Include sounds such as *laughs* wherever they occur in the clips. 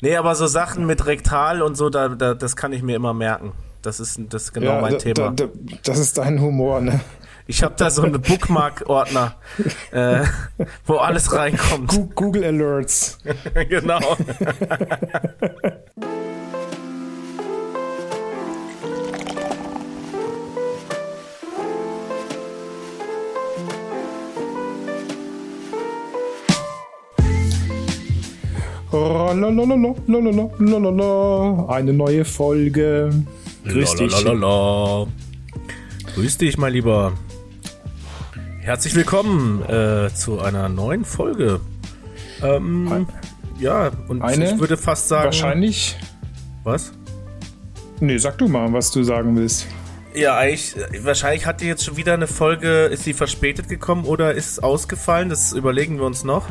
Nee, aber so Sachen mit Rektal und so, da, da, das kann ich mir immer merken. Das ist, das ist genau Ja, mein da, Thema. Da, da, das ist dein Humor, ne? Ich habe da so einen Bookmark-Ordner, *laughs* äh, wo alles reinkommt. Google Alerts. *laughs* genau. *laughs* Eine neue Folge. Grüß dich. Grüß dich, mein Lieber. Herzlich willkommen äh, zu einer neuen Folge. Ähm, ja, und Eine? ich würde fast sagen. Wahrscheinlich. Was? Nee, sag du mal, was du sagen willst. Ja, eigentlich, wahrscheinlich hat die jetzt schon wieder eine Folge, ist sie verspätet gekommen oder ist ausgefallen, das überlegen wir uns noch.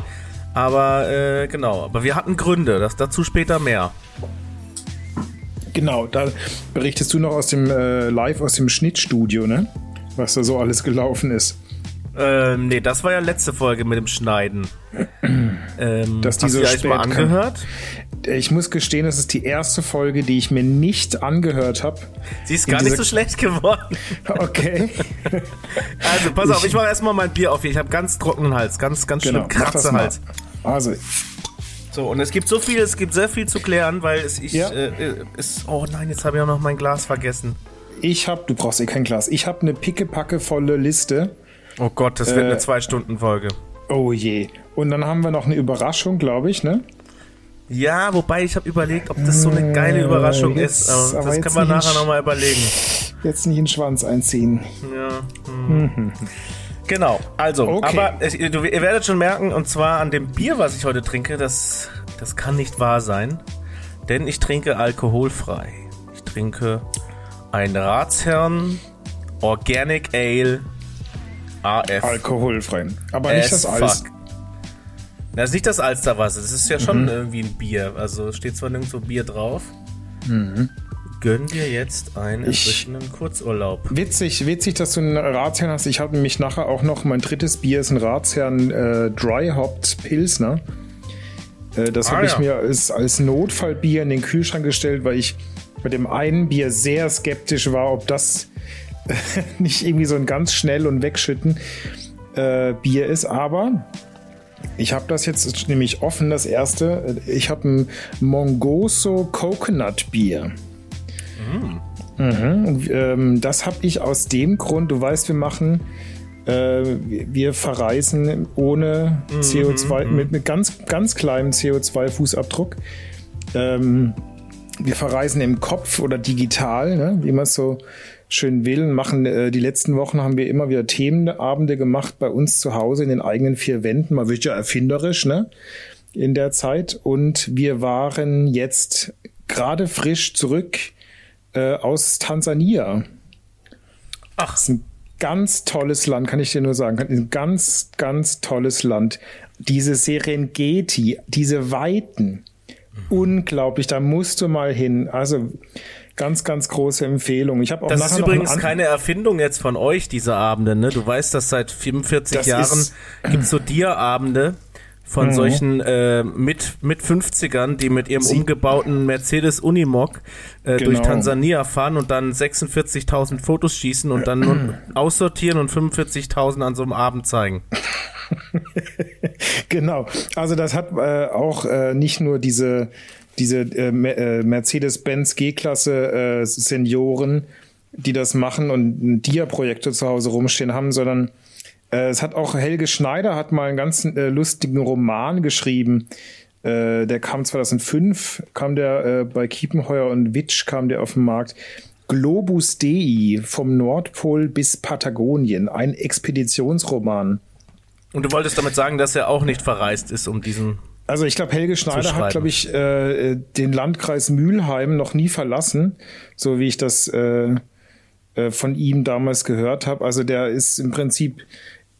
Aber äh, genau, aber wir hatten Gründe, das dazu später mehr. Genau, da berichtest du noch aus dem äh, Live aus dem Schnittstudio, ne? Was da so alles gelaufen ist. Ähm, nee, das war ja letzte Folge mit dem Schneiden. *clears throat* Ähm, Dass die hast so du eigentlich mal spät kam. Angehört? Ich muss gestehen, das ist die erste Folge, die ich mir nicht angehört habe. Sie ist gar nicht so schlecht geworden. *laughs* Okay. *laughs* Also, pass auf, Ich- ich mache erstmal mein Bier auf hier. Ich habe ganz trockenen Hals, ganz, ganz schlimm genau, mal. Kratzehals. Also, So, und es gibt so viel, es gibt sehr viel zu klären, weil es ich, Ja. äh, äh, es, oh nein, jetzt habe ich auch noch mein Glas vergessen. ich habe, du brauchst eh kein Glas, ich habe eine pickepackevolle Liste. Oh Gott, das wird Äh, eine Zwei-Stunden-Folge. Oh je. Und dann haben wir noch eine Überraschung, glaube ich, ne? Ja, wobei ich habe überlegt, ob das so eine geile Überraschung Äh, jetzt- ist. Aber aber das wir nicht. nachher nochmal überlegen. Jetzt nicht in den Schwanz einziehen. Ja. hm. Genau, also, Okay. aber es, ihr, ihr werdet schon merken, und zwar an dem Bier, was ich heute trinke, das, das kann nicht wahr sein, denn ich trinke alkoholfrei. Ich trinke ein Ratsherrn Organic Ale AF. Alkoholfrei. Aber nicht das as Eis. fuck. Das ist nicht das Alsterwasser, das ist ja schon Mhm. irgendwie ein Bier. Also steht zwar nirgendwo Bier drauf. Gönn dir jetzt einen Mhm. Ich- erfrischenden Kurzurlaub. Witzig, witzig, dass du einen Ratsherrn hast. Ich habe nämlich nachher auch noch mein drittes Bier ist ein Ratsherrn äh, Dry Hopped Pilsner. Äh, das Ah, habe ich ja. mir als, als Notfallbier in den Kühlschrank gestellt, weil ich bei dem einen Bier sehr skeptisch war, ob das *laughs* nicht irgendwie so ein ganz schnell und wegschütten äh, Bier ist. Aber ich habe das jetzt nämlich offen, das erste. Ich habe ein Mongoso Coconut Bier. Mhm. Und, ähm, das habe ich aus dem Grund, du weißt, wir machen, äh, wir verreisen ohne CO2, mit, mit ganz, ganz kleinem CO2-Fußabdruck. Ähm, wir verreisen im Kopf oder digital, ne, wie man es so schön will. und Machen äh, die letzten Wochen haben wir immer wieder Themenabende gemacht bei uns zu Hause in den eigenen vier Wänden. Man wird ja erfinderisch, ne? In der Zeit. Und wir waren jetzt gerade frisch zurück äh, aus Tansania. Ach. Das ist ein ganz tolles Land, kann ich dir nur sagen. Ein ganz, ganz tolles Land. Diese Serengeti, diese Weiten, unglaublich. Da musst du mal hin. Also ganz, ganz große Empfehlung. Ich habe auch Das nachher ist übrigens keine Erfindung jetzt von euch, diese Abende. Ne? Du weißt, dass seit 45 Das Jahren ist- gibt's so *clears throat* Dia-Abende von Mhm. solchen äh, mit, mit 50ern, die mit ihrem Sie- umgebauten Mercedes Unimog äh, durch Genau. Tansania fahren und dann 46.000 Fotos schießen und dann *clears throat* aussortieren und 45.000 an so einem Abend zeigen. *laughs* *laughs* Genau. Also das hat äh, auch äh, nicht nur diese, diese äh, äh, Mercedes-Benz G-Klasse äh, Senioren, die das machen und Dia-Projekte zu Hause rumstehen haben, sondern äh, es hat auch Helge Schneider hat mal einen ganz äh, lustigen Roman geschrieben. Äh, der kam 2005, kam der äh, bei Kiepenheuer und Witsch kam der auf den Markt. Globus Dei vom Nordpol bis Patagonien, ein Expeditionsroman. Und du wolltest damit sagen, dass er auch nicht verreist ist, um diesen. Also ich glaube, Helge Schneider hat, glaube ich, äh, den Landkreis Mülheim noch nie verlassen, so wie ich das äh, äh, von ihm damals gehört habe. Also der ist im Prinzip,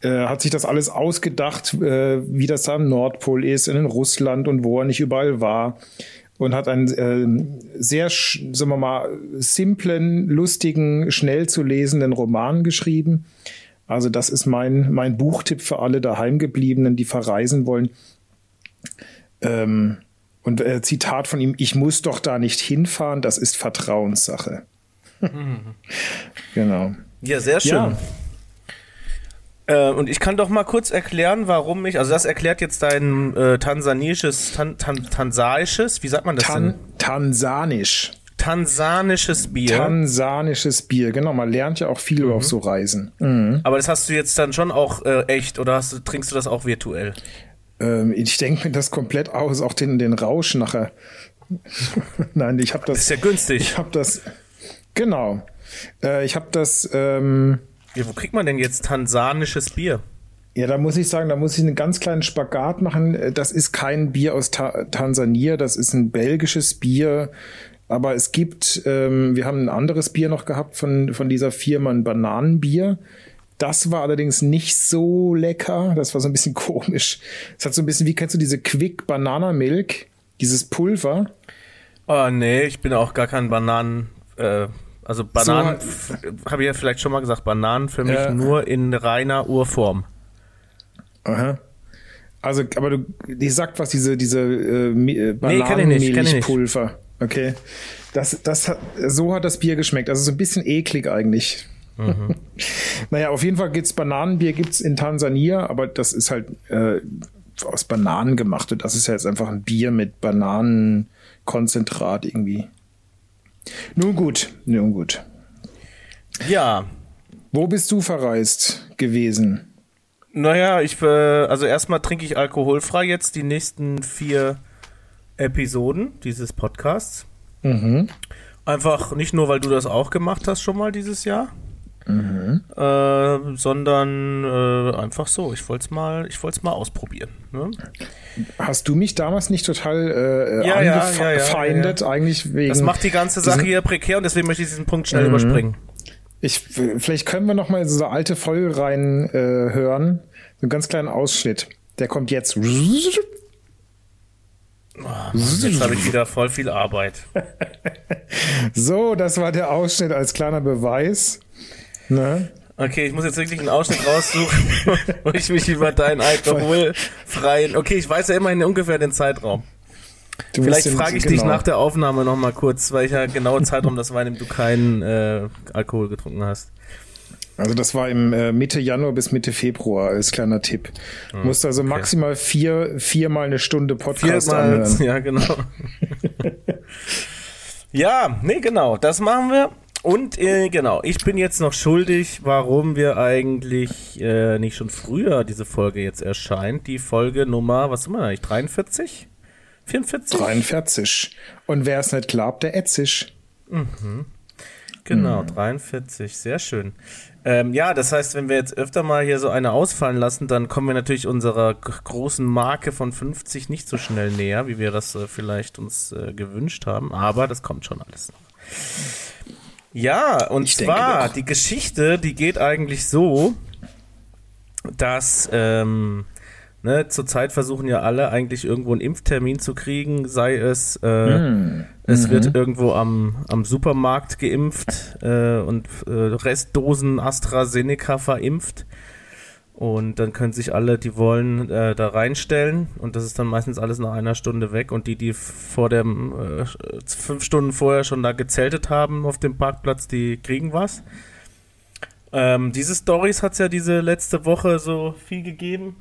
äh, hat sich das alles ausgedacht, äh, wie das da am Nordpol ist, in Russland und wo er nicht überall war. Und hat einen äh, sehr, sagen wir mal, simplen, lustigen, schnell zu lesenden Roman geschrieben. Also das ist mein, mein Buchtipp für alle Daheimgebliebenen, die verreisen wollen. Ähm, Und äh, Zitat von ihm, ich muss doch da nicht hinfahren, das ist Vertrauenssache. *laughs* genau. Ja, sehr schön. Ja. Äh, und ich kann doch mal kurz erklären, warum ich, also das erklärt jetzt dein äh, tansanisches, tan, tan, tansaisches, wie sagt man das tan, denn? Tansanisch. Tansanisches Bier. Tansanisches Bier, genau. Man lernt ja auch viel mhm. auf so Reisen. Mhm. Aber das hast du jetzt dann schon auch äh, echt oder hast, trinkst du das auch virtuell? Ähm, ich denke mir das komplett aus, auch den, den Rausch nachher. *laughs* Nein, ich habe das. Das ist ja günstig. Ich habe das. Genau. Äh, ich habe das. Ähm, ja, wo kriegt man denn jetzt tansanisches Bier? Ja, da muss ich sagen, da muss ich einen ganz kleinen Spagat machen. Äh, das ist kein Bier aus Ta Tansania, das ist ein belgisches Bier. Aber es gibt, ähm, wir haben ein anderes Bier noch gehabt von, von dieser Firma, ein Bananenbier. Das war allerdings nicht so lecker. Das war so ein bisschen *laughs* komisch. Es hat so ein bisschen, wie kennst du diese Quick Banana Milk? Dieses Pulver? Oh nee, ich bin auch gar kein Bananen. Äh, also Bananen, so, habe ich ja vielleicht schon mal gesagt, Bananen für mich äh, nur in reiner Urform. Aha. Also, aber du, die sagt was, diese, diese äh, Bananenmilchpulver. Nee, Okay. Das, das hat, so hat das Bier geschmeckt. Also so ein bisschen eklig eigentlich. Mhm. *laughs* naja, auf jeden Fall gibt's Bananenbier gibt's in Tansania, aber das ist halt äh, aus Bananen gemacht. Und das ist ja jetzt einfach ein Bier mit Bananenkonzentrat irgendwie. Nun gut, nun gut. Ja. Wo bist du verreist gewesen? Naja, ich, äh, also erstmal trinke ich alkoholfrei jetzt die nächsten vier Episoden dieses Podcasts. Mhm. Einfach nicht nur, weil du das auch gemacht hast schon mal dieses Jahr. Mhm. Äh, sondern äh, einfach so. Ich wollte es mal, ich wollte mal ausprobieren. Ne? Hast du mich damals nicht total äh, ja, angefeindet, ja, ja, eigentlich wegen? Das macht die ganze Sache hier prekär und deswegen möchte ich diesen Punkt schnell mhm. überspringen. Ich, vielleicht können wir noch mal in so eine alte Folge rein äh, hören, einen ganz kleinen Ausschnitt. Der kommt jetzt. Oh, jetzt habe ich wieder voll viel Arbeit. *laughs* so, das war der Ausschnitt als kleiner Beweis. Ne? Okay, ich muss jetzt wirklich einen Ausschnitt raussuchen, *laughs* wo ich mich über deinen alkoholfreien. Okay, ich weiß ja immerhin ungefähr den Zeitraum. Du Vielleicht frage ich genau. dich nach der Aufnahme nochmal kurz, weil ich ja genauen Zeitraum das war, in dem du keinen äh, Alkohol getrunken hast. Also das war im äh, Mitte Januar bis Mitte Februar als kleiner Tipp. Hm, Musst also okay. maximal vier, viermal eine Stunde Podcast viermal, *laughs* anhören. Ja, genau. ja, nee, genau, das machen wir. Und äh, genau, ich bin jetzt noch schuldig, warum wir eigentlich äh, nicht schon früher diese Folge jetzt erscheint. Die Folge Nummer, was sind wir eigentlich, 43? 44? 43. Und wer es nicht glaubt, der ätzig. Mhm. Genau, mhm. 43, sehr schön. Ähm, ja, das heißt, wenn wir jetzt öfter mal hier so eine ausfallen lassen, dann kommen wir natürlich unserer großen Marke von 50 nicht so schnell näher, wie wir das äh, vielleicht uns äh, gewünscht haben. Aber das kommt schon alles noch. Ja, und ich zwar die Geschichte, die geht eigentlich so, dass ähm, Ne, zurzeit versuchen ja alle eigentlich irgendwo einen Impftermin zu kriegen, sei es, äh, mm. es mhm. wird irgendwo am, am Supermarkt geimpft äh, und äh, Restdosen AstraZeneca verimpft. Und dann können sich alle, die wollen, äh, da reinstellen und das ist dann meistens alles nach einer Stunde weg. Und die, die vor dem äh, fünf Stunden vorher schon da gezeltet haben auf dem Parkplatz, die kriegen was. Ähm, diese Stories hat es ja diese letzte Woche so viel gegeben.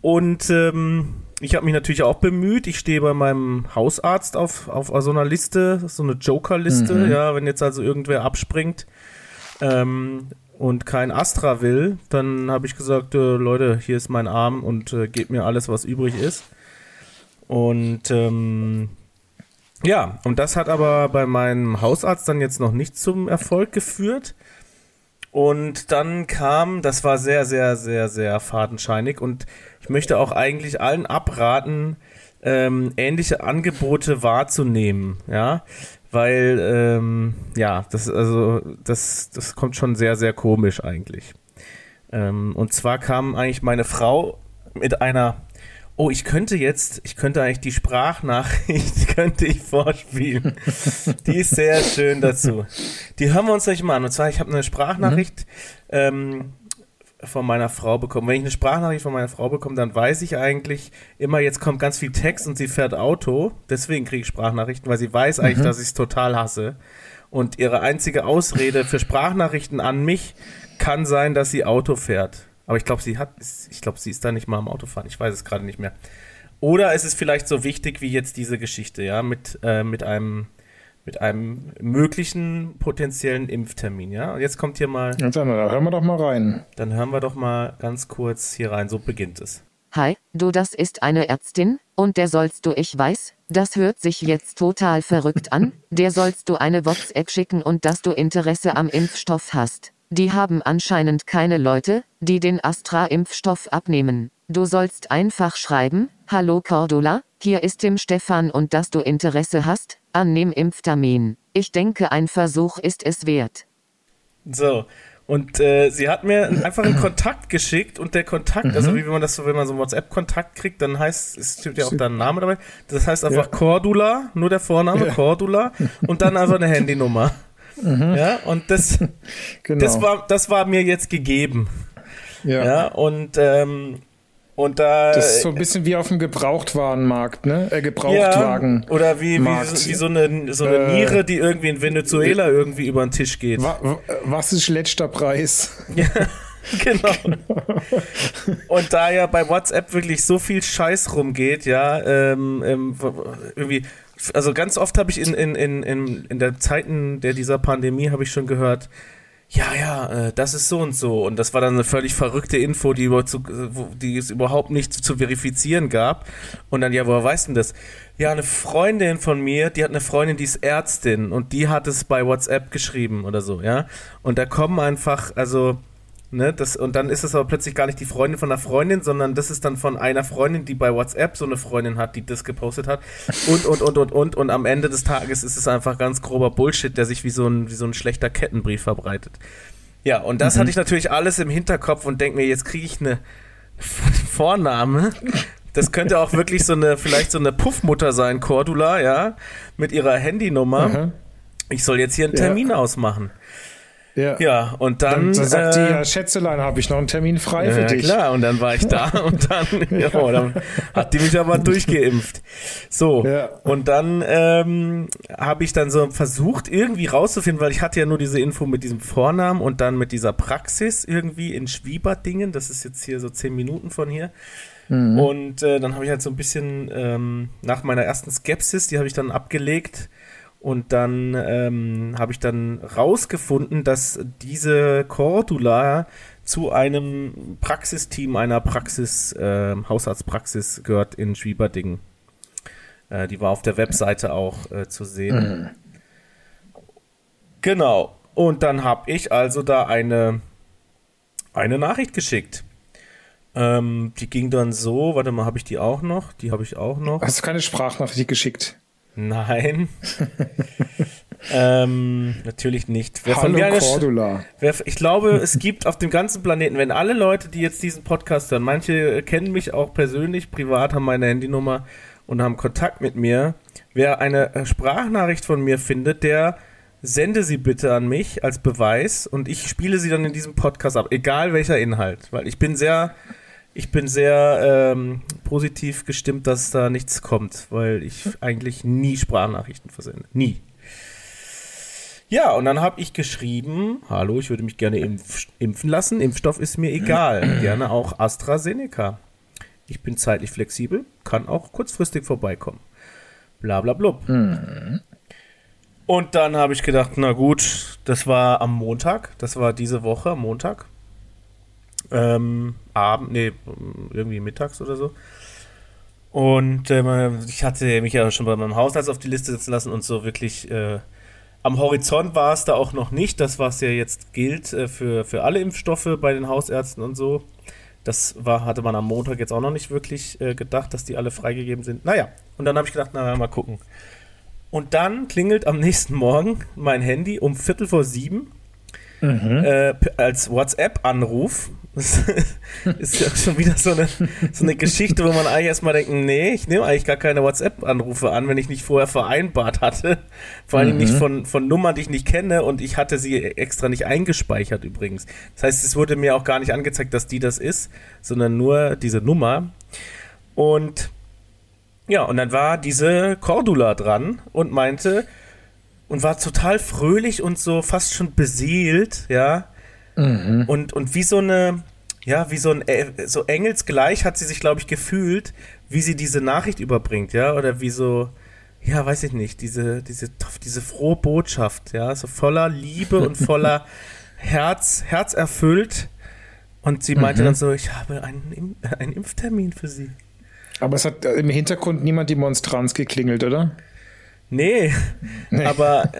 Und ähm, ich habe mich natürlich auch bemüht. Ich stehe bei meinem Hausarzt auf, auf so einer Liste, so eine Joker-Liste. Mhm. Ja, wenn jetzt also irgendwer abspringt ähm, und kein Astra will, dann habe ich gesagt, äh, Leute, hier ist mein Arm und äh, gebt mir alles, was übrig ist. Und ähm, ja, und das hat aber bei meinem Hausarzt dann jetzt noch nicht zum Erfolg geführt. Und dann kam, das war sehr, sehr, sehr, sehr fadenscheinig und ich möchte auch eigentlich allen abraten, ähm, ähnliche Angebote wahrzunehmen, ja, weil ähm, ja, das also das das kommt schon sehr sehr komisch eigentlich. Ähm, und zwar kam eigentlich meine Frau mit einer Oh, ich könnte jetzt, ich könnte eigentlich die Sprachnachricht, *laughs* könnte ich vorspielen. die ist sehr schön dazu. Die hören wir uns gleich mal an. Und zwar, ich habe eine Sprachnachricht mhm. ähm, von meiner Frau bekomme. Wenn ich eine Sprachnachricht von meiner Frau bekomme, dann weiß ich eigentlich immer, jetzt kommt ganz viel Text und sie fährt Auto. Deswegen kriege ich Sprachnachrichten, weil sie weiß eigentlich, mhm. dass ich es total hasse. Und ihre einzige Ausrede für Sprachnachrichten an mich kann sein, dass sie Auto fährt. Aber ich glaube, sie hat, ich glaube, sie ist da nicht mal am Autofahren. Ich weiß es gerade nicht mehr. Oder ist es vielleicht so wichtig wie jetzt diese Geschichte, ja, mit, äh, mit einem mit einem möglichen potenziellen Impftermin, ja? Und jetzt kommt hier mal. Ja, dann hören wir doch mal rein. Dann hören wir doch mal ganz kurz hier rein. So beginnt es. Hi, du, das ist eine Ärztin, und der sollst du, ich weiß, das hört sich jetzt total verrückt an, der sollst du eine WhatsApp schicken und dass du Interesse am Impfstoff hast. Die haben anscheinend keine Leute, die den Astra-Impfstoff abnehmen. Du sollst einfach schreiben, Hallo Cordula, hier ist Tim Stefan und dass du Interesse hast, annehmen Impftermin. Ich denke, ein Versuch ist es wert. So, und äh, sie hat mir einfach einen *clears throat* Kontakt geschickt und der Kontakt, also mhm. also wie wenn man das so, wenn man so einen WhatsApp-Kontakt kriegt, dann heißt, es steht ja auch da ein Name dabei, das heißt einfach ja. Cordula, nur der Vorname, ja. Cordula, *laughs* und dann einfach eine Handynummer. Mhm. Ja, und das, *laughs* genau. das, war, das war mir jetzt gegeben. Ja. ja und ähm, und da, das ist so ein bisschen wie auf dem Gebrauchtwarenmarkt, ne? Äh, Gebrauchtwagen. Ja, oder wie, wie, so, wie so eine, so eine äh, Niere, die irgendwie in Venezuela irgendwie über den Tisch geht. Wa, was ist letzter Preis? *laughs* Ja, genau. genau. Und da ja bei WhatsApp wirklich so viel Scheiß rumgeht, ja, ähm, ähm, irgendwie, also ganz oft habe ich in, in, in, in, in der Zeiten der dieser Pandemie habe ich schon gehört, ja, ja, äh, das ist so und so. Und das war dann eine völlig verrückte Info, die, über zu, die es überhaupt nicht zu verifizieren gab. Und dann, ja, woher weißt du das? Ja, eine Freundin von mir, die hat eine Freundin, die ist Ärztin und die hat es bei WhatsApp geschrieben oder so, ja. Und da kommen einfach, also Ne, das, und dann ist es aber plötzlich gar nicht die Freundin von einer Freundin, sondern das ist dann von einer Freundin, die bei WhatsApp so eine Freundin hat, die das gepostet hat. Und, und, und, und, und. Und am Ende des Tages ist es einfach ganz grober Bullshit, der sich wie so ein, wie so ein schlechter Kettenbrief verbreitet. Ja, und das mhm. hatte ich natürlich alles im Hinterkopf und denke mir, jetzt kriege ich eine *laughs* Vorname. Das könnte auch wirklich so eine, vielleicht so eine Puffmutter sein, Cordula, ja, mit ihrer Handynummer. Mhm. Ich soll jetzt hier einen Termin ja. ausmachen. Ja. ja, und dann. Dann, dann sagt äh, die, ja, Schätzelein, habe ich noch einen Termin frei ja, für dich. Ja, klar, und dann war ich da *laughs* und dann, ja. *laughs* oh, dann hat die mich aber durchgeimpft. So, ja. und dann ähm, habe ich dann so versucht, irgendwie rauszufinden, weil ich hatte ja nur diese Info mit diesem Vornamen und dann mit dieser Praxis irgendwie in Schwieberdingen. Das ist jetzt hier so zehn Minuten von hier. Mhm. Und äh, dann habe ich halt so ein bisschen ähm, nach meiner ersten Skepsis, die habe ich dann abgelegt und dann ähm, habe ich dann rausgefunden, dass diese Cordula zu einem Praxisteam einer Praxis, äh, Hausarztpraxis gehört in Schwieberdingen. Äh, die war auf der Webseite auch äh, zu sehen. Mhm. Genau. Und dann habe ich also da eine, eine Nachricht geschickt. Ähm, die ging dann so, warte mal, habe ich die auch noch? Die habe ich auch noch. Hast du keine Sprachnachricht geschickt? Nein. *laughs* ähm, natürlich nicht. Wer Hallo von Cordula. Wer, ich glaube, es gibt auf dem ganzen Planeten, wenn alle Leute, die jetzt diesen Podcast hören, manche kennen mich auch persönlich, privat, haben meine Handynummer und haben Kontakt mit mir. Wer eine Sprachnachricht von mir findet, der sende sie bitte an mich als Beweis und ich spiele sie dann in diesem Podcast ab, egal welcher Inhalt, weil ich bin sehr ich bin sehr ähm, positiv gestimmt, dass da nichts kommt, weil ich eigentlich nie Sprachnachrichten versende. Nie. Ja, und dann habe ich geschrieben, hallo, ich würde mich gerne impf impfen lassen. Impfstoff ist mir egal. *clears throat* gerne auch AstraZeneca. Ich bin zeitlich flexibel, kann auch kurzfristig vorbeikommen. Bla bla blub. Mhm. Und dann habe ich gedacht, na gut, das war am Montag, das war diese Woche, am Montag ähm, Abend, nee, irgendwie mittags oder so. Und äh, ich hatte mich ja schon bei meinem Hausarzt auf die Liste setzen lassen und so wirklich äh, am Horizont war es da auch noch nicht, das was ja jetzt gilt äh, für, für alle Impfstoffe bei den Hausärzten und so. Das war, hatte man am Montag jetzt auch noch nicht wirklich äh, gedacht, dass die alle freigegeben sind. Naja, und dann habe ich gedacht, na mal gucken. Und dann klingelt am nächsten Morgen mein Handy um Viertel vor sieben mhm. äh, als WhatsApp-Anruf. Das *laughs* ist ja schon wieder so eine, so eine Geschichte, wo man eigentlich erstmal denkt, nee, ich nehme eigentlich gar keine WhatsApp-Anrufe an, wenn ich nicht vorher vereinbart hatte. Vor allem mhm. nicht von, von Nummern, die ich nicht kenne und ich hatte sie extra nicht eingespeichert übrigens. Das heißt, es wurde mir auch gar nicht angezeigt, dass die das ist, sondern nur diese Nummer. Und ja, und dann war diese Cordula dran und meinte, und war total fröhlich und so fast schon beseelt, ja. Mhm. Und, und wie so eine, ja, wie so ein, äh, so engelsgleich hat sie sich, glaube ich, gefühlt, wie sie diese Nachricht überbringt, ja, oder wie so, ja, weiß ich nicht, diese, diese, diese frohe Botschaft, ja, so voller Liebe und voller *laughs* Herz, Herz erfüllt. Und sie meinte mhm. dann so, ich habe einen, einen Impftermin für sie. Aber es hat im Hintergrund niemand die Monstranz geklingelt, oder? Nee, *laughs* nee. aber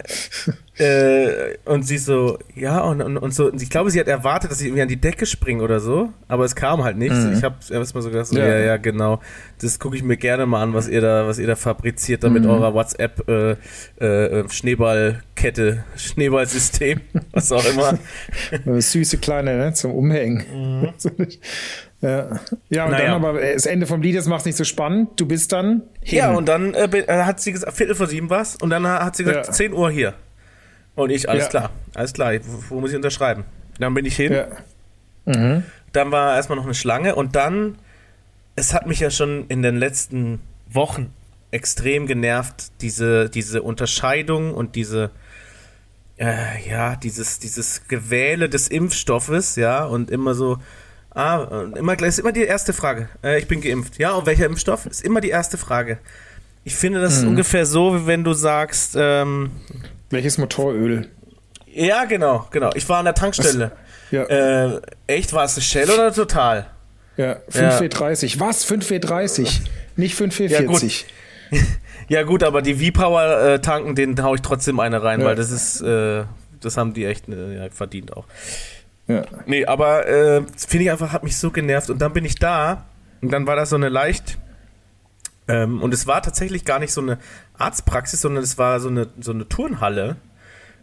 äh, und sie so, ja, und, und, und so, ich glaube, sie hat erwartet, dass ich irgendwie an die Decke springe oder so, aber es kam halt nichts. Mhm. Ich habe erstmal so gedacht, so, ja. ja, ja, genau, das gucke ich mir gerne mal an, was ihr da, was ihr da fabriziert, da mit mhm. eurer WhatsApp äh, äh, Schneeballkette, Schneeballsystem, was auch immer. *laughs* Süße kleine, ne, zum Umhängen. Mhm. *laughs* Ja, ja und naja. dann aber äh, das Ende vom Liedes macht es nicht so spannend. Du bist dann hin. Ja, und dann äh, äh hat sie gesagt, Viertel vor sieben was und dann hat sie gesagt, ja. 10 Uhr hier. Und ich, alles ja. klar, alles klar, wo, wo, muss ich unterschreiben? Dann bin ich hin. Ja. Mhm. Dann war erstmal noch eine Schlange und dann, es hat mich ja schon in den letzten Wochen extrem genervt, diese, diese Unterscheidung und diese, äh, ja, dieses, dieses Gewähle des Impfstoffes, ja, und immer so, Ah, immer, ist immer die erste Frage. Äh, ich bin geimpft. Ja, und welcher Impfstoff? Ist immer die erste Frage. Ich finde, das ist mhm. ungefähr so, wie wenn du sagst. Ähm, Welches Motoröl? Ja, genau, genau. Ich war an der Tankstelle. Ja. Äh, echt, war es Shell oder Total? Ja, 5W30. Ja. Was? 5W30? Nicht 5W40. Ja, *laughs* ja, gut, aber die V-Power äh, tanken, den haue ich trotzdem eine rein, ja. weil das ist, äh, das haben die echt äh, verdient auch. Ja. Nee, aber äh, finde ich einfach, hat mich so genervt. Und dann bin ich da und dann war das so eine leicht. Ähm, und es war tatsächlich gar nicht so eine Arztpraxis, sondern es war so eine, so eine Turnhalle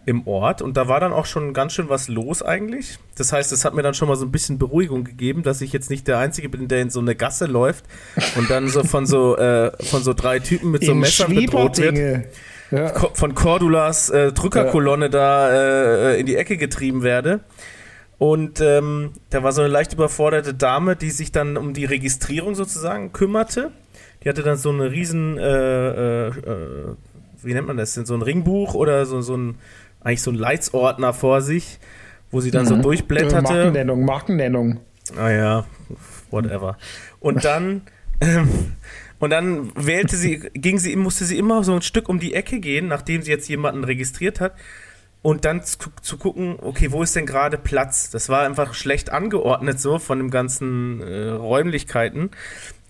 im Ort und da war dann auch schon ganz schön was los eigentlich. Das heißt, es hat mir dann schon mal so ein bisschen Beruhigung gegeben, dass ich jetzt nicht der Einzige bin, der in so eine Gasse läuft und dann so von so *laughs* äh, von so drei Typen mit so Messern bedroht wird. Ja. Von Cordulas äh, Drückerkolonne ja. da äh, in die Ecke getrieben werde. Und ähm, da war so eine leicht überforderte Dame, die sich dann um die Registrierung sozusagen kümmerte. Die hatte dann so eine riesen, äh, äh, äh wie nennt man das denn, so ein Ringbuch oder so, so ein, eigentlich so ein Leitsordner vor sich, wo sie dann mhm. so durchblätterte. Markennennung, Markennennung. Ah ja, whatever. Und dann, *laughs* ähm, und dann wählte sie, ging sie, musste sie immer so ein Stück um die Ecke gehen, nachdem sie jetzt jemanden registriert hat und dann zu, zu, gucken, okay, wo ist denn gerade Platz? Das war einfach schlecht angeordnet so von den ganzen äh, Räumlichkeiten.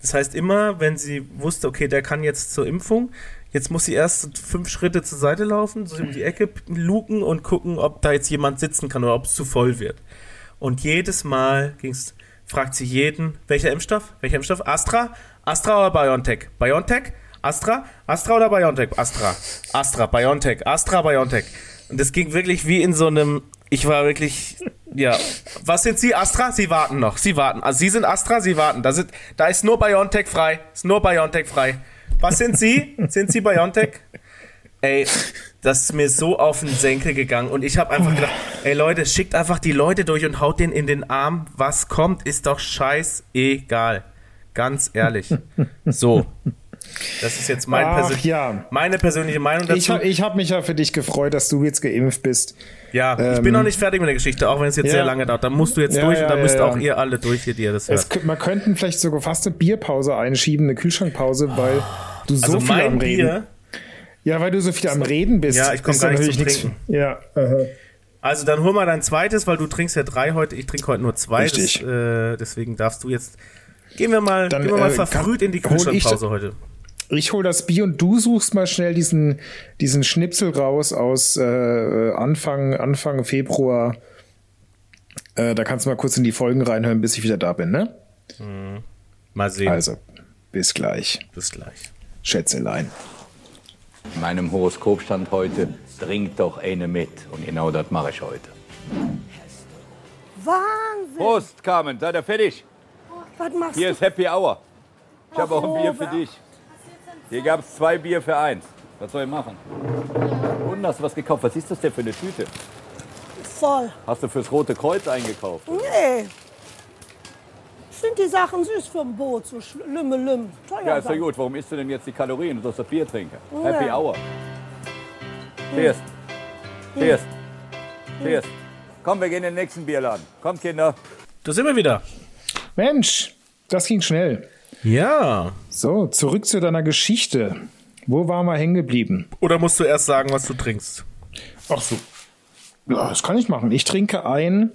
Das heißt, immer, wenn sie wusste, okay, der kann jetzt zur Impfung, jetzt muss sie erst fünf Schritte zur Seite laufen, so um die Ecke luken und gucken, ob da jetzt jemand sitzen kann oder ob es zu voll wird. Und jedes Mal ging's, fragt sie jeden, welcher Impfstoff? Welcher Impfstoff? Astra? Astra oder BioNTech? BioNTech? Astra? Astra oder BioNTech? Astra. Astra, BioNTech, Astra, BioNTech. Und das ging wirklich wie in so einem, ich war wirklich, ja. Was sind Sie, Astra? Sie warten noch. Sie warten. Also Sie sind Astra, Sie warten. Da, sind, da ist nur BioNTech frei. Ist nur BioNTech frei. Was sind Sie? Sind Sie BioNTech? Ey, das ist mir so auf den Senkel gegangen und ich habe einfach gedacht, ey Leute, schickt einfach die Leute durch und haut den in den Arm. Was kommt, ist doch scheißegal. Ganz ehrlich. So. Das ist jetzt mein Ach, persö ja. meine persönliche Meinung dazu. Ich, ich habe mich ja für dich gefreut, dass du jetzt geimpft bist. Ja, ähm, ich bin noch nicht fertig mit der Geschichte, auch wenn es jetzt ja. sehr lange dauert. Da musst du jetzt ja, durch und da müsst auch ihr alle durch, hier, die ihr das hört. Es, man könnte vielleicht sogar fast eine Bierpause einschieben, eine Kühlschrankpause, weil du so also viel am Reden. Bier, ja, weil du so viel am Reden bist. Ja, ich komme gar nicht zum Trinken. Ja. Uh Also dann hol mal dein zweites, weil du trinkst ja drei heute. Ich trinke heute nur zwei. Richtig. Das, äh, deswegen darfst du jetzt. Gehen wir mal, dann, gehen wir mal äh, verfrüht in die Kühlschrankpause heute ich hole das Bier und du suchst mal schnell diesen, diesen Schnipsel raus aus äh, Anfang, Anfang Februar. Äh, da kannst du mal kurz in die Folgen reinhören, bis ich wieder da bin, ne? Mhm. Mal sehen. Also, bis gleich. Bis gleich. Schätzelein. In meinem Horoskop stand heute, trink doch eine mit. Und genau das mache ich heute. Wahnsinn. Prost, Carmen, seid ihr fertig? Was machst Hier du? ist Happy Hour. Ich habe auch ein Bier für dich. Hier gab es zwei Bier für eins. Was soll ich machen? Und hast du was gekauft? Was ist das denn für eine Tüte? Voll. Hast du fürs Rote Kreuz eingekauft? Nee. Ich finde die Sachen süß für ein Boot, so schl- lümme lüm. Teuer Ja, ist ja gut. Warum isst du denn jetzt die Kalorien? Du sollst das Bier trinken. Ja. Happy Hour. Cheers. Cheers. Cheers. Komm, wir gehen in den nächsten Bierladen. Kommt, Kinder. Da sind wir wieder. Mensch, das ging schnell. Ja. So, zurück zu deiner Geschichte. Wo waren wir hängen geblieben? Oder musst du erst sagen, was du trinkst? Ach so. Ja, das kann ich machen. Ich trinke ein,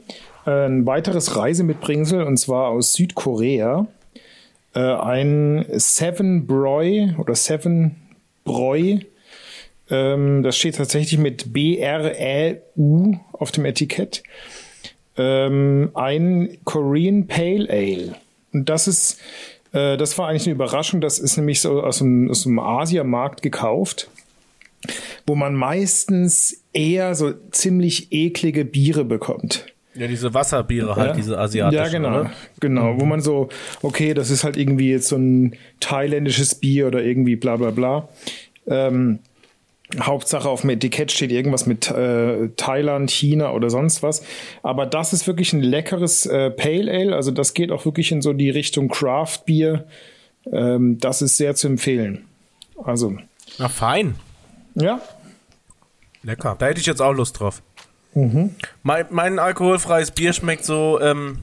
äh, ein weiteres Reisemitbringsel und zwar aus Südkorea. Äh, ein Seven Broy oder Seven Broy. Ähm, das steht tatsächlich mit B-R-E-U auf dem Etikett. Ähm, ein Korean Pale Ale. Und das ist, äh, das war eigentlich eine Überraschung. Das ist nämlich so aus dem, aus dem Asiamarkt gekauft wo man meistens eher so ziemlich eklige Biere bekommt. Ja, diese Wasserbiere halt, diese asiatischen. Ja, genau. Oder? Genau, wo man so, okay, das ist halt irgendwie jetzt so ein thailändisches Bier oder irgendwie bla bla bla. Ähm, Hauptsache auf dem Etikett steht irgendwas mit äh, Thailand, China oder sonst was. Aber das ist wirklich ein leckeres äh, Pale Ale. Also das geht auch wirklich in so die Richtung Craft Bier. Ähm, das ist sehr zu empfehlen. Also, Na fein. ja, Lecker. Da hätte ich jetzt auch Lust drauf. Mhm. Mein, mein alkoholfreies Bier schmeckt so, ähm,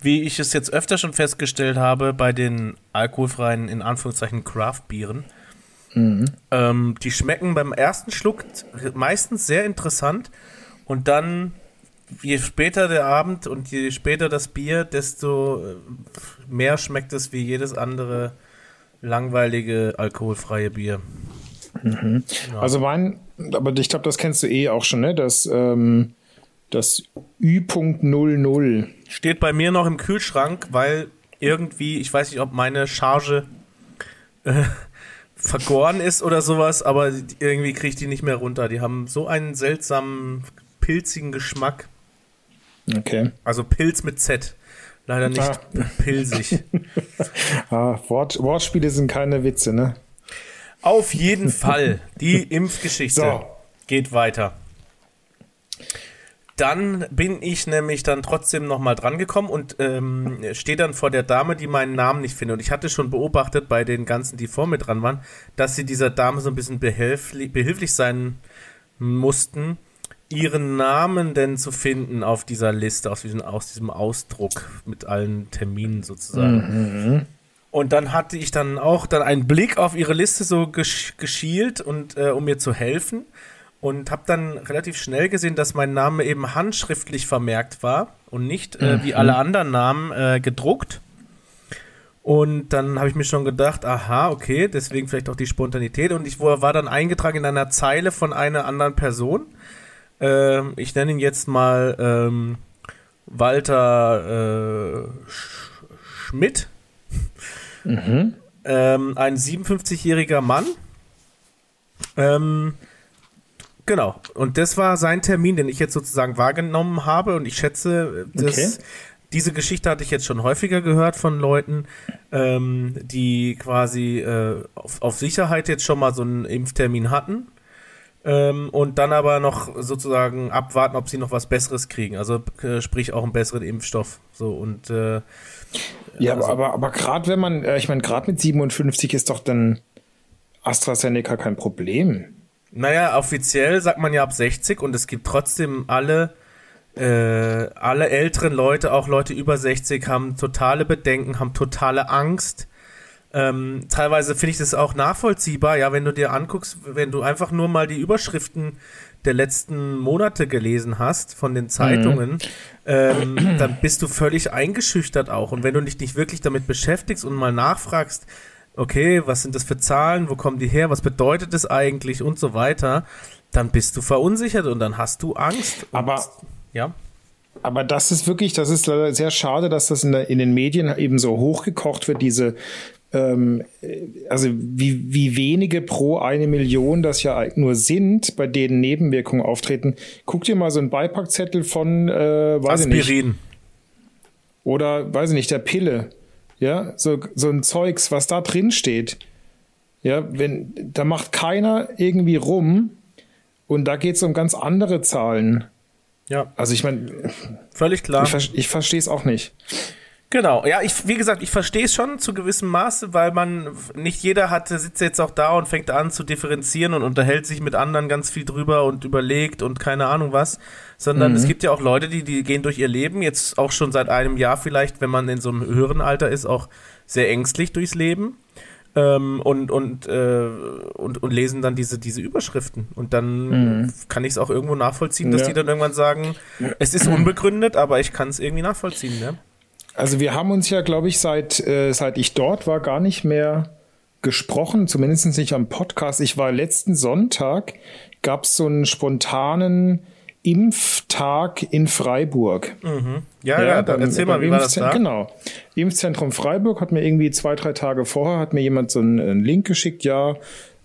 wie ich es jetzt öfter schon festgestellt habe, bei den alkoholfreien, in Anführungszeichen, Craft-Bieren. Mhm. Ähm, die schmecken beim ersten Schluck meistens sehr interessant und dann, je später der Abend und je später das Bier, desto äh, mehr schmeckt es wie jedes andere langweilige alkoholfreie Bier. Also mein, aber ich glaube, das kennst du eh auch schon, ne? Das, ähm, das Ü.00. Steht bei mir noch im Kühlschrank, weil irgendwie, ich weiß nicht, ob meine Charge äh, vergoren ist oder sowas, aber irgendwie kriege ich die nicht mehr runter. Die haben so einen seltsamen, pilzigen Geschmack. Okay. Also Pilz mit Z. Leider nicht Ah. pilsig. *laughs* Ah, Wort, Wortspiele sind keine Witze, ne? Auf jeden Fall. Die Impfgeschichte So. geht weiter. Dann bin ich nämlich dann trotzdem nochmal dran gekommen und ähm, stehe dann vor der Dame, die meinen Namen nicht findet. Und ich hatte schon beobachtet bei den ganzen, die vor mir dran waren, dass sie dieser Dame so ein bisschen behilflich, sein mussten, ihren Namen denn zu finden auf dieser Liste, aus diesem, aus diesem Ausdruck mit allen Terminen sozusagen. Und dann hatte ich dann auch dann einen Blick auf ihre Liste so gesch geschielt und äh, um mir zu helfen und habe dann relativ schnell gesehen, dass mein Name eben handschriftlich vermerkt war und nicht äh, wie alle anderen Namen äh, gedruckt. Und dann habe ich mir schon gedacht, aha, okay, deswegen vielleicht auch die Spontanität. Und ich war dann eingetragen in einer Zeile von einer anderen Person. Ähm, ich nenne ihn jetzt mal ähm, Walter äh, Sch Schmidt. Ähm, ein 57-jähriger Mann. Ähm, genau. Und das war sein Termin, den ich jetzt sozusagen wahrgenommen habe. Und ich schätze, dass Okay. diese Geschichte hatte ich jetzt schon häufiger gehört von Leuten, ähm, die quasi äh, auf, auf Sicherheit jetzt schon mal so einen Impftermin hatten. Ähm, und dann aber noch sozusagen abwarten, ob sie noch was Besseres kriegen. Also äh, sprich auch einen besseren Impfstoff. So und äh, Ja, Also- aber, aber, aber gerade wenn man, äh, ich meine, gerade mit 57 ist doch dann AstraZeneca kein Problem. Naja, offiziell sagt man ja ab 60 und es gibt trotzdem alle, äh, alle älteren Leute, auch Leute über 60, haben totale Bedenken, haben totale Angst. Ähm, teilweise finde ich das auch nachvollziehbar, ja, wenn du dir anguckst, wenn du einfach nur mal die Überschriften der letzten Monate gelesen hast von den Zeitungen, ähm, dann bist du völlig eingeschüchtert auch. Und wenn du dich nicht wirklich damit beschäftigst und mal nachfragst, okay, was sind das für Zahlen, wo kommen die her, was bedeutet das eigentlich und so weiter, dann bist du verunsichert und dann hast du Angst. Und, Aber- ja, Aber das ist wirklich, das ist leider sehr schade, dass das in, der, in den Medien eben so hochgekocht wird, diese, ähm, äh, also wie, wie wenige pro eine Million das ja nur sind, bei denen Nebenwirkungen auftreten. Guck dir mal so einen Beipackzettel von, äh, weiß ich nicht, Aspirin. oder, weiß ich nicht, der Pille. Ja, so, so ein Zeugs, was da drin steht. Ja, wenn, da macht keiner irgendwie rum und da geht es um ganz andere Zahlen. Ja. Also ich meine, völlig klar. Ich, ich verstehe es auch nicht. Genau, ja, ich, wie gesagt, ich verstehe es schon zu gewissem Maße, weil man, nicht jeder hat, sitzt jetzt auch da und fängt an zu differenzieren und unterhält sich mit anderen ganz viel drüber und überlegt und keine Ahnung was, sondern mhm. es gibt ja auch Leute, die, die gehen durch ihr Leben, jetzt auch schon seit einem Jahr vielleicht, wenn man in so einem höheren Alter ist, auch sehr ängstlich durchs Leben. Ähm, und, und, äh, und, und lesen dann diese, diese Überschriften. Und dann mhm. kann ich es auch irgendwo nachvollziehen, dass ja. die dann irgendwann sagen, es ist unbegründet, aber ich kann es irgendwie nachvollziehen. Ne? Also wir haben uns ja, glaube ich, seit, äh, seit ich dort war, gar nicht mehr gesprochen, zumindest nicht am Podcast. Ich war letzten Sonntag, gab es so einen spontanen Impftag in Freiburg. Mhm. Ja, ja, ja dann erzähl mal, wie war das da? Genau. Impfzentrum Freiburg hat mir irgendwie zwei, drei Tage vorher, hat mir jemand so einen, einen Link geschickt, ja,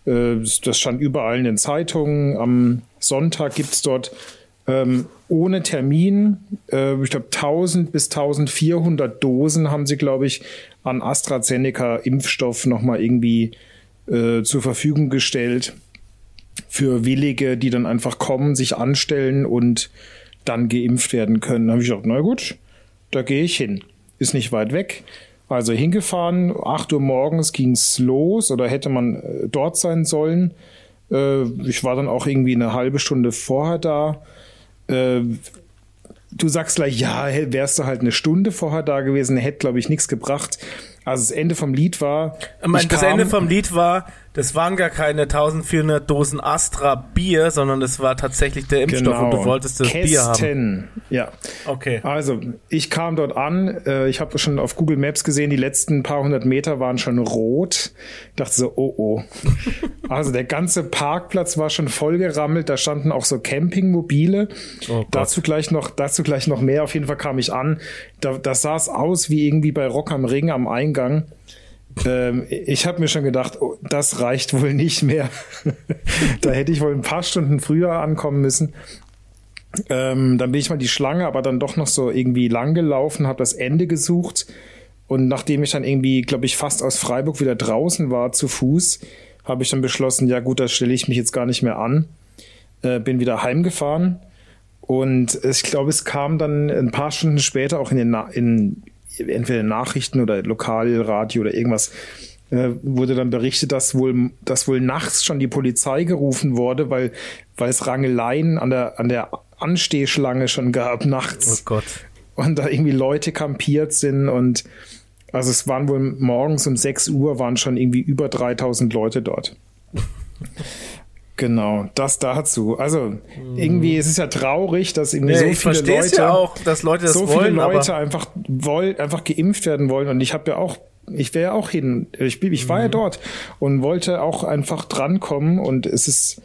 äh, das stand überall in den Zeitungen. Am Sonntag gibt's dort ähm, ohne Termin, äh, ich glaube 1000 bis 1400 Dosen haben sie, glaube ich, an AstraZeneca Impfstoff nochmal irgendwie äh, zur Verfügung gestellt für Willige, die dann einfach kommen, sich anstellen und dann geimpft werden können. Da habe ich gedacht, na gut, da gehe ich hin. Ist nicht weit weg. Also hingefahren, 8 Uhr morgens ging's los oder hätte man äh, dort sein sollen. Äh, ich war dann auch irgendwie eine halbe Stunde vorher da äh, du sagst gleich, ja, wärst du halt eine Stunde vorher da gewesen, hätte, glaube ich, nichts gebracht. Also das Ende vom Lied war. Ich meine, das Ende vom Lied war, das waren gar keine 1400 Dosen Astra Bier, sondern das war tatsächlich der Impfstoff genau. und du wolltest das Kästen. Bier haben. Ja. Okay. Also, ich kam dort an, äh, ich habe schon auf Google Maps gesehen, die letzten paar hundert Meter waren schon rot. dachte so, oh oh. *laughs* also der ganze Parkplatz war schon vollgerammelt, da standen auch so Campingmobile. Oh dazu gleich noch, dazu gleich noch mehr. Auf jeden Fall kam ich an. Da, das sah es aus wie irgendwie bei Rock am Ring am Eingang. Ähm, ich habe mir schon gedacht, oh, das reicht wohl nicht mehr. *laughs* da hätte ich wohl ein paar Stunden früher ankommen müssen. Ähm, dann bin ich mal die Schlange, aber dann doch noch so irgendwie lang gelaufen, habe das Ende gesucht. Und nachdem ich dann irgendwie, glaube ich, fast aus Freiburg wieder draußen war zu Fuß, habe ich dann beschlossen, ja gut, da stelle ich mich jetzt gar nicht mehr an. Äh, bin wieder heimgefahren. Und ich glaube, es kam dann ein paar Stunden später auch in den, Na in entweder Nachrichten oder Lokalradio oder irgendwas äh, wurde dann berichtet, dass wohl, dass wohl nachts schon die Polizei gerufen wurde, weil, weil es Rangeleien an der, an der Anstehschlange schon gab nachts. Oh Gott. Und da irgendwie Leute kampiert sind und also es waren wohl morgens um 6 Uhr waren schon irgendwie über 3000 Leute dort. *laughs* Genau, das dazu. Also irgendwie ist es ja traurig, dass irgendwie nee, so viele Leute, ja auch, dass Leute das so wollen, viele Leute einfach wollen, einfach geimpft werden wollen. Und ich habe ja auch, ich wäre ja auch hin, ich, ich war mhm. ja dort und wollte auch einfach drankommen. Und es ist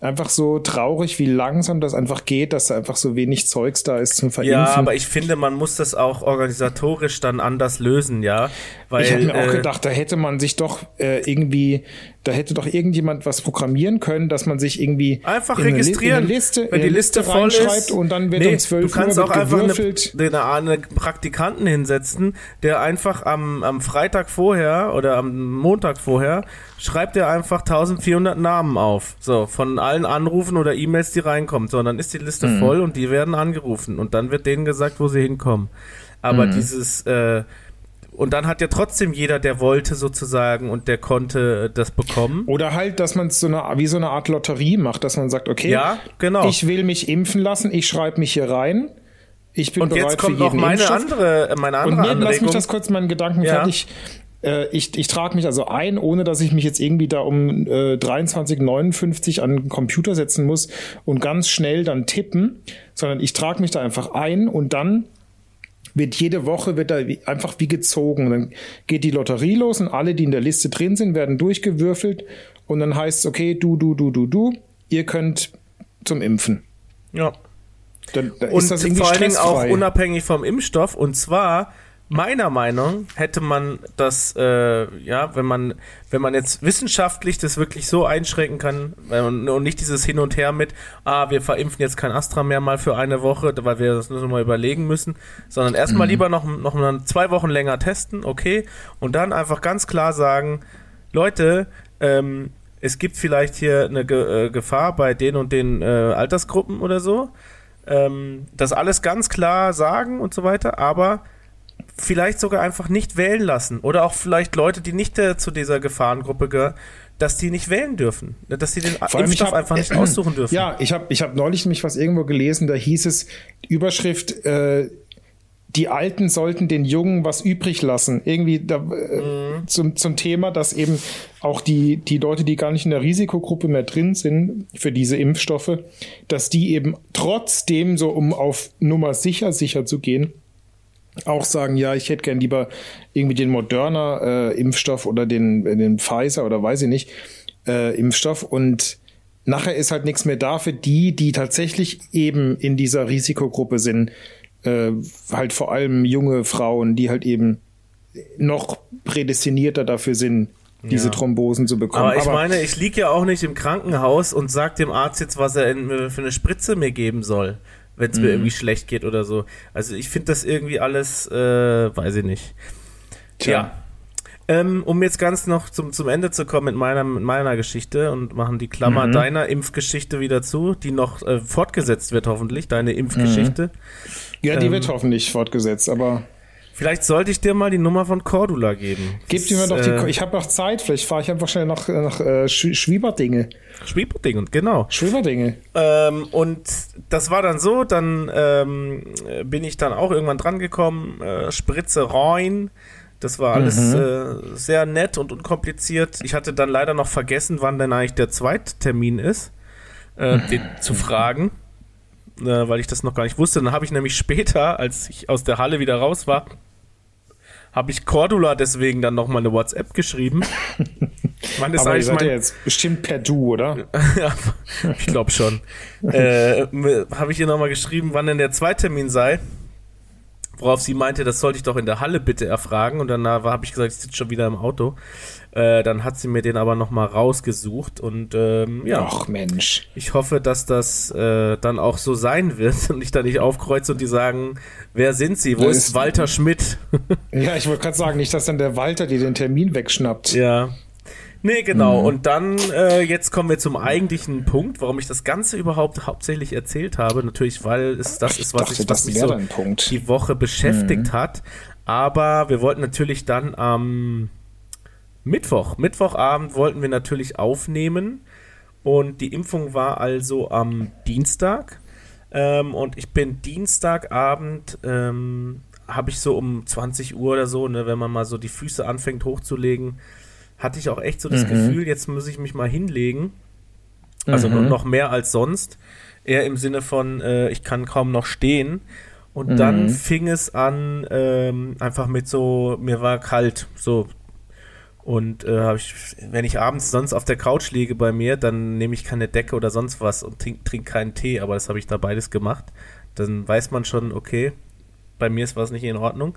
einfach so traurig, wie langsam das einfach geht, dass da einfach so wenig Zeugs da ist zum Verimpfen. Ja, aber ich finde, man muss das auch organisatorisch dann anders lösen, ja. Weil, ich habe mir äh, auch gedacht, da hätte man sich doch äh, irgendwie da hätte doch irgendjemand was programmieren können, dass man sich irgendwie einfach registrieren, eine, Liste, wenn die Liste, Liste voll ist und dann wird nee, um 12 Uhr Du kannst auch einfach eine, eine, Praktikanten hinsetzen, der einfach am, am Freitag vorher oder am Montag vorher schreibt er einfach 1400 Namen auf. So, von allen Anrufen oder E-Mails, die reinkommen. So, und dann ist die Liste mhm. voll und die werden angerufen und dann wird denen gesagt, wo sie hinkommen. Aber mhm. dieses äh, und dann hat ja trotzdem jeder, der wollte sozusagen und der konnte das bekommen. Oder halt, dass man es so eine, wie so eine Art Lotterie macht, dass man sagt, okay, ja, genau. ich will mich impfen lassen, ich schreibe mich hier rein. Ich bin und bereit jetzt kommt für noch meine Impfstoff. andere, meine andere Und nee, lass mich das kurz meinen Gedanken ja. fertig. Äh, ich, ich trage mich also ein, ohne dass ich mich jetzt irgendwie da um äh, 23,59 an den Computer setzen muss und ganz schnell dann tippen, sondern ich trage mich da einfach ein und dann wird jede Woche wird da einfach wie gezogen. Und dann geht die Lotterie los und alle, die in der Liste drin sind, werden durchgewürfelt und dann heißt es, okay, du, du, du, du, du, ihr könnt zum Impfen. Ja. Dann, dann und ist das irgendwie vor allen Dingen auch unabhängig vom Impfstoff und zwar meiner Meinung hätte man das, äh, ja, wenn man, wenn man jetzt wissenschaftlich das wirklich so einschränken kann und nicht dieses Hin und Her mit, ah, wir verimpfen jetzt kein Astra mehr mal für eine Woche, weil wir das nur mal überlegen müssen, sondern erstmal mhm. lieber noch, noch mal zwei Wochen länger testen, okay, und dann einfach ganz klar sagen, Leute, ähm, es gibt vielleicht hier eine Ge äh, Gefahr bei den und den äh, Altersgruppen oder so. Ähm, das alles ganz klar sagen und so weiter, aber vielleicht sogar einfach nicht wählen lassen. Oder auch vielleicht Leute, die nicht äh, zu dieser Gefahrengruppe gehören, dass die nicht wählen dürfen. Dass die den Vor Impfstoff hab, einfach nicht äh, aussuchen dürfen. Ja, ich habe ich hab neulich nämlich was irgendwo gelesen, da hieß es, Überschrift, äh, die Alten sollten den Jungen was übrig lassen. Irgendwie da, äh, mhm. zum, zum Thema, dass eben auch die, die Leute, die gar nicht in der Risikogruppe mehr drin sind für diese Impfstoffe, dass die eben trotzdem so, um auf Nummer sicher, sicher zu gehen, auch sagen, ja, ich hätte gern lieber irgendwie den Moderna äh, Impfstoff oder den, den Pfizer oder weiß ich nicht, äh, Impfstoff und nachher ist halt nichts mehr da für die, die tatsächlich eben in dieser Risikogruppe sind. Äh, halt vor allem junge Frauen, die halt eben noch prädestinierter dafür sind, diese ja. Thrombosen zu bekommen. Aber ich Aber meine, ich liege ja auch nicht im Krankenhaus und sag dem Arzt jetzt, was er in, für eine Spritze mir geben soll wenn es mir mhm. irgendwie schlecht geht oder so. Also ich finde das irgendwie alles, äh, weiß ich nicht. Tja. Ja. Ähm, um jetzt ganz noch zum, zum Ende zu kommen mit meiner, mit meiner Geschichte und machen die Klammer mhm. deiner Impfgeschichte wieder zu, die noch äh, fortgesetzt wird hoffentlich, deine Impfgeschichte. Mhm. Ja, die ähm, wird hoffentlich fortgesetzt, aber Vielleicht sollte ich dir mal die Nummer von Cordula geben. Gib dir mir doch die. Äh, ich habe noch Zeit. Vielleicht fahre ich einfach schnell nach, nach äh, Schwieberdinge. Schwieberdinge, genau. Schwieberdinge. Ähm, und das war dann so. Dann ähm, bin ich dann auch irgendwann dran gekommen. Äh, Spritze rein. Das war alles mhm. äh, sehr nett und unkompliziert. Ich hatte dann leider noch vergessen, wann denn eigentlich der Zweittermin ist, äh, den zu fragen, äh, weil ich das noch gar nicht wusste. Dann habe ich nämlich *laughs* später, als ich aus der Halle wieder raus war, habe ich Cordula deswegen dann nochmal eine WhatsApp geschrieben. *laughs* Wann ist Aber eigentlich mein... jetzt bestimmt per Du, oder? ja, *laughs* ich glaube schon. äh, habe ich ihr nochmal geschrieben, wann denn der Zweitermin sei. Worauf sie meinte, das sollte ich doch in der Halle bitte erfragen. Und dann habe ich gesagt, ich sitze schon wieder im Auto. Äh, dann hat sie mir den aber nochmal rausgesucht. Und ähm, ja. Ach Mensch. Ich hoffe, dass das äh, dann auch so sein wird *laughs* und ich da nicht aufkreuze und die sagen, wer sind sie? Wo ist, ist Walter Schmidt? *laughs* ja, ich wollte gerade sagen, nicht, dass dann der Walter dir den Termin wegschnappt. Ja. Nee, genau. Mhm. Und dann, äh, jetzt kommen wir zum eigentlichen Punkt, warum ich das Ganze überhaupt hauptsächlich erzählt habe. Natürlich, weil es das ist, was, dachte, ich, was mich so die Woche beschäftigt mhm. hat. Aber wir wollten natürlich dann am Mittwoch, Mittwochabend wollten wir natürlich aufnehmen. Und die Impfung war also am Dienstag. Ähm, und ich bin Dienstagabend, ähm, habe ich so um 20 Uhr oder so, ne, wenn man mal so die Füße anfängt hochzulegen, hatte ich auch echt so das mhm. Gefühl, jetzt muss ich mich mal hinlegen. Also mhm. noch mehr als sonst. Eher im Sinne von, äh, ich kann kaum noch stehen. Und mhm. dann fing es an, ähm, einfach mit so, mir war kalt, so. Und äh, ich, wenn ich abends sonst auf der Couch liege bei mir, dann nehme ich keine Decke oder sonst was und trinke trink keinen Tee, aber das habe ich da beides gemacht. Dann weiß man schon, okay, bei mir ist was nicht in Ordnung.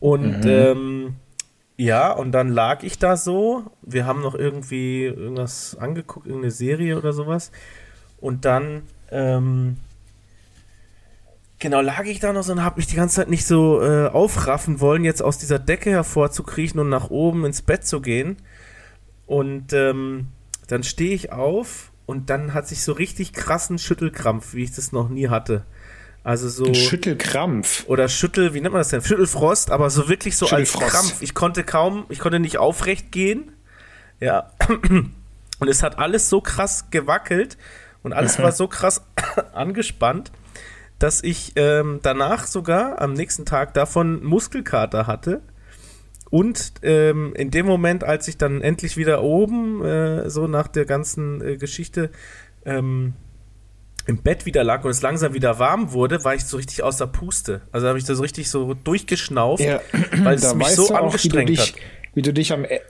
Und mhm. ähm, ja, und dann lag ich da so. Wir haben noch irgendwie irgendwas angeguckt, irgendeine Serie oder sowas. Und dann, ähm, genau, lag ich da noch so und habe mich die ganze Zeit nicht so äh, aufraffen wollen, jetzt aus dieser Decke hervorzukriechen und nach oben ins Bett zu gehen. Und ähm, dann stehe ich auf und dann hat sich so richtig krassen Schüttelkrampf, wie ich das noch nie hatte. Also so. Schüttelkrampf. Oder Schüttel, wie nennt man das denn? Schüttelfrost, aber so wirklich so als Krampf. Ich konnte kaum, ich konnte nicht aufrecht gehen. Ja. Und es hat alles so krass gewackelt und alles war so krass *coughs* angespannt, dass ich ähm, danach sogar am nächsten Tag davon Muskelkater hatte. Und ähm, in dem Moment, als ich dann endlich wieder oben, äh, so nach der ganzen äh, Geschichte, ähm, im Bett wieder lag und es langsam wieder warm wurde, war ich so richtig außer Puste. Also habe ich da so richtig so durchgeschnauft, ja, weil es mich so angestrengt wie dich, hat. Wie du dich am, e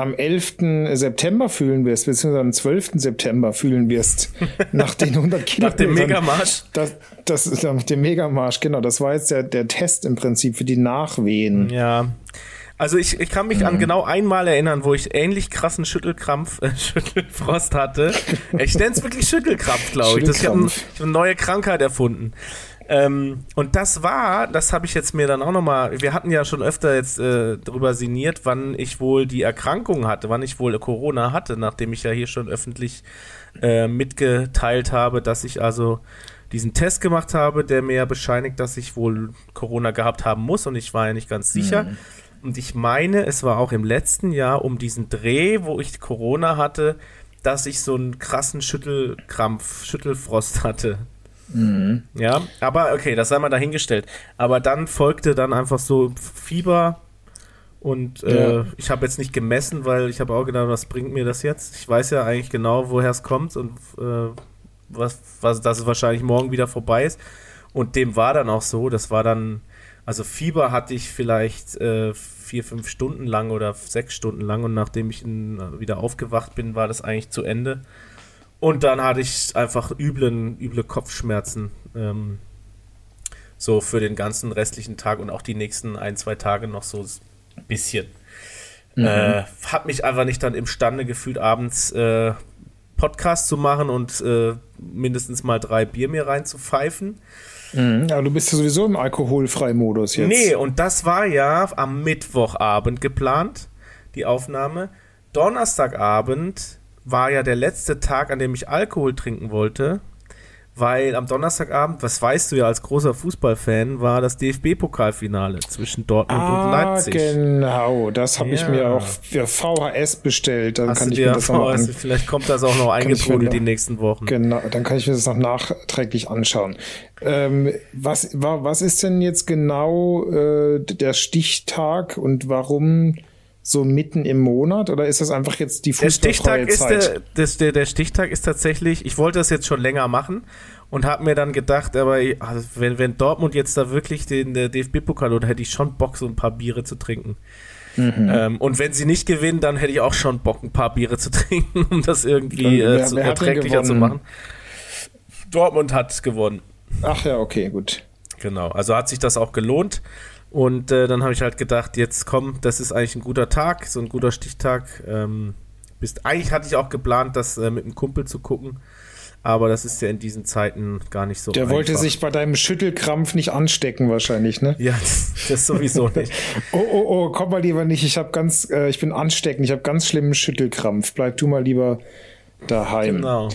am 11. September fühlen wirst, beziehungsweise am 12. September fühlen wirst, *laughs* nach den 100 Kilometern. Nach dem Megamarsch? Das, das ist nach dem Megamarsch, genau. Das war jetzt der, der Test im Prinzip für die Nachwehen. Ja. Also ich, ich kann mich mhm. an genau einmal erinnern, wo ich ähnlich krassen Schüttelkrampf, äh, *laughs* Schüttelfrost hatte. Ich nenne es wirklich Schüttelkrampf, glaube ich. Das, ich habe hab eine neue Krankheit erfunden. Ähm, und das war, das habe ich jetzt mir dann auch nochmal, wir hatten ja schon öfter jetzt äh, darüber sinniert, wann ich wohl die Erkrankung hatte, wann ich wohl Corona hatte, nachdem ich ja hier schon öffentlich äh, mitgeteilt habe, dass ich also diesen Test gemacht habe, der mir ja bescheinigt, dass ich wohl Corona gehabt haben muss und ich war ja nicht ganz sicher. Mhm. Und ich meine, es war auch im letzten Jahr um diesen Dreh, wo ich Corona hatte, dass ich so einen krassen Schüttelkrampf, Schüttelfrost hatte. Mhm. Ja, aber okay, das sei mal dahingestellt. Aber dann folgte dann einfach so Fieber und äh, ja. ich habe jetzt nicht gemessen, weil ich habe auch gedacht, was bringt mir das jetzt? Ich weiß ja eigentlich genau, woher es kommt und äh, was, was, dass es wahrscheinlich morgen wieder vorbei ist. Und dem war dann auch so. Das war dann, also Fieber hatte ich vielleicht äh, vier, fünf Stunden lang oder sechs Stunden lang und nachdem ich in, wieder aufgewacht bin, war das eigentlich zu Ende. Und dann hatte ich einfach üblen, üble Kopfschmerzen. Ähm, so für den ganzen restlichen Tag und auch die nächsten ein, zwei Tage noch so ein bisschen. Mhm. Äh, hab mich einfach nicht dann imstande gefühlt, abends äh, Podcast zu machen und äh, mindestens mal drei Bier mir reinzupfeifen. Mhm, ja, du bist ja sowieso im Alkoholfrei-Modus jetzt. Nee, und das war ja am Mittwochabend geplant, die Aufnahme. Donnerstagabend war ja der letzte Tag, an dem ich Alkohol trinken wollte, weil am Donnerstagabend, was weißt du ja als großer Fußballfan, war das DFB-Pokalfinale zwischen Dortmund ah, und Leipzig. Genau, das habe ja. ich mir auch für VHS bestellt. Dann Hast kann ich mir das VHS, noch Vielleicht kommt das auch noch *laughs* eingetrudelt die nächsten Wochen. Genau, dann kann ich mir das noch nachträglich anschauen. Ähm, was, was ist denn jetzt genau äh, der Stichtag und warum so mitten im Monat oder ist das einfach jetzt die fußballfreie der Stichtag Zeit? Ist der, der, der Stichtag ist tatsächlich, ich wollte das jetzt schon länger machen und habe mir dann gedacht, aber also wenn, wenn Dortmund jetzt da wirklich den DFB-Pokal oder hätte ich schon Bock, so ein paar Biere zu trinken. Mhm. Ähm, und wenn sie nicht gewinnen, dann hätte ich auch schon Bock, ein paar Biere *laughs* zu trinken, um das irgendwie äh, wer, zu, erträglicher zu machen. Dortmund hat gewonnen. Ach ja, okay, gut. Genau, also hat sich das auch gelohnt. Und äh, dann habe ich halt gedacht, jetzt komm, das ist eigentlich ein guter Tag, so ein guter Stichtag. Ähm, bist, eigentlich hatte ich auch geplant, das äh, mit einem Kumpel zu gucken. Aber das ist ja in diesen Zeiten gar nicht so. Der einfach. wollte sich bei deinem Schüttelkrampf nicht anstecken, wahrscheinlich, ne? Ja, das, das sowieso *laughs* nicht. oh, oh, oh, komm mal lieber nicht. Ich habe ganz, äh, ich bin ansteckend. Ich habe ganz schlimmen Schüttelkrampf. Bleib du mal lieber daheim. Genau.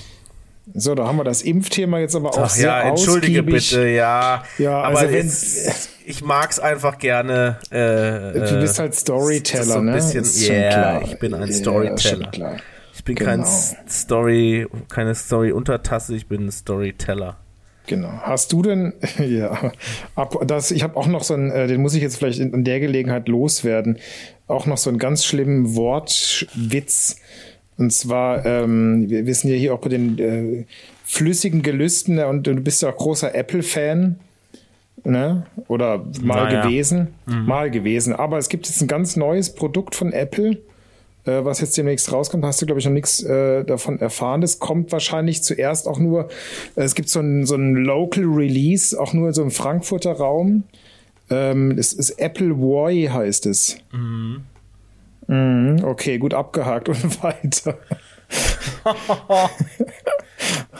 So, da haben wir das Impfthema jetzt aber auch Ach, sehr ja, entschuldige ausgiebig. bitte, ja. Ja, aber also wenn, ich mag's einfach gerne. Äh, du bist halt Storyteller, so ein ne? Bisschen, ist yeah, ich bin ein Storyteller. Yeah, ich bin genau. kein Story, keine Story-Untertasse, ich bin ein Storyteller. Genau. Hast du denn, *laughs* ja, ab, das, ich habe auch noch so einen, äh, den muss ich jetzt vielleicht in, in der Gelegenheit loswerden, auch noch so einen ganz schlimmen Wortwitz und zwar, ähm, wir wissen ja hier auch bei den äh, flüssigen Gelüsten und du bist ja auch großer Apple-Fan. Ne? Oder mal naja. gewesen. Mhm. Mal gewesen. Aber es gibt jetzt ein ganz neues Produkt von Apple, äh, was jetzt demnächst rauskommt. Hast du, glaube ich, noch nichts äh, davon erfahren. Das kommt wahrscheinlich zuerst auch nur, äh, es gibt so ein, so ein Local Release, auch nur so im Frankfurter Raum. Ähm, es ist Apple Boy, heißt es. Mhm. Mhm, okay, gut abgehakt und *laughs* weiter. *laughs*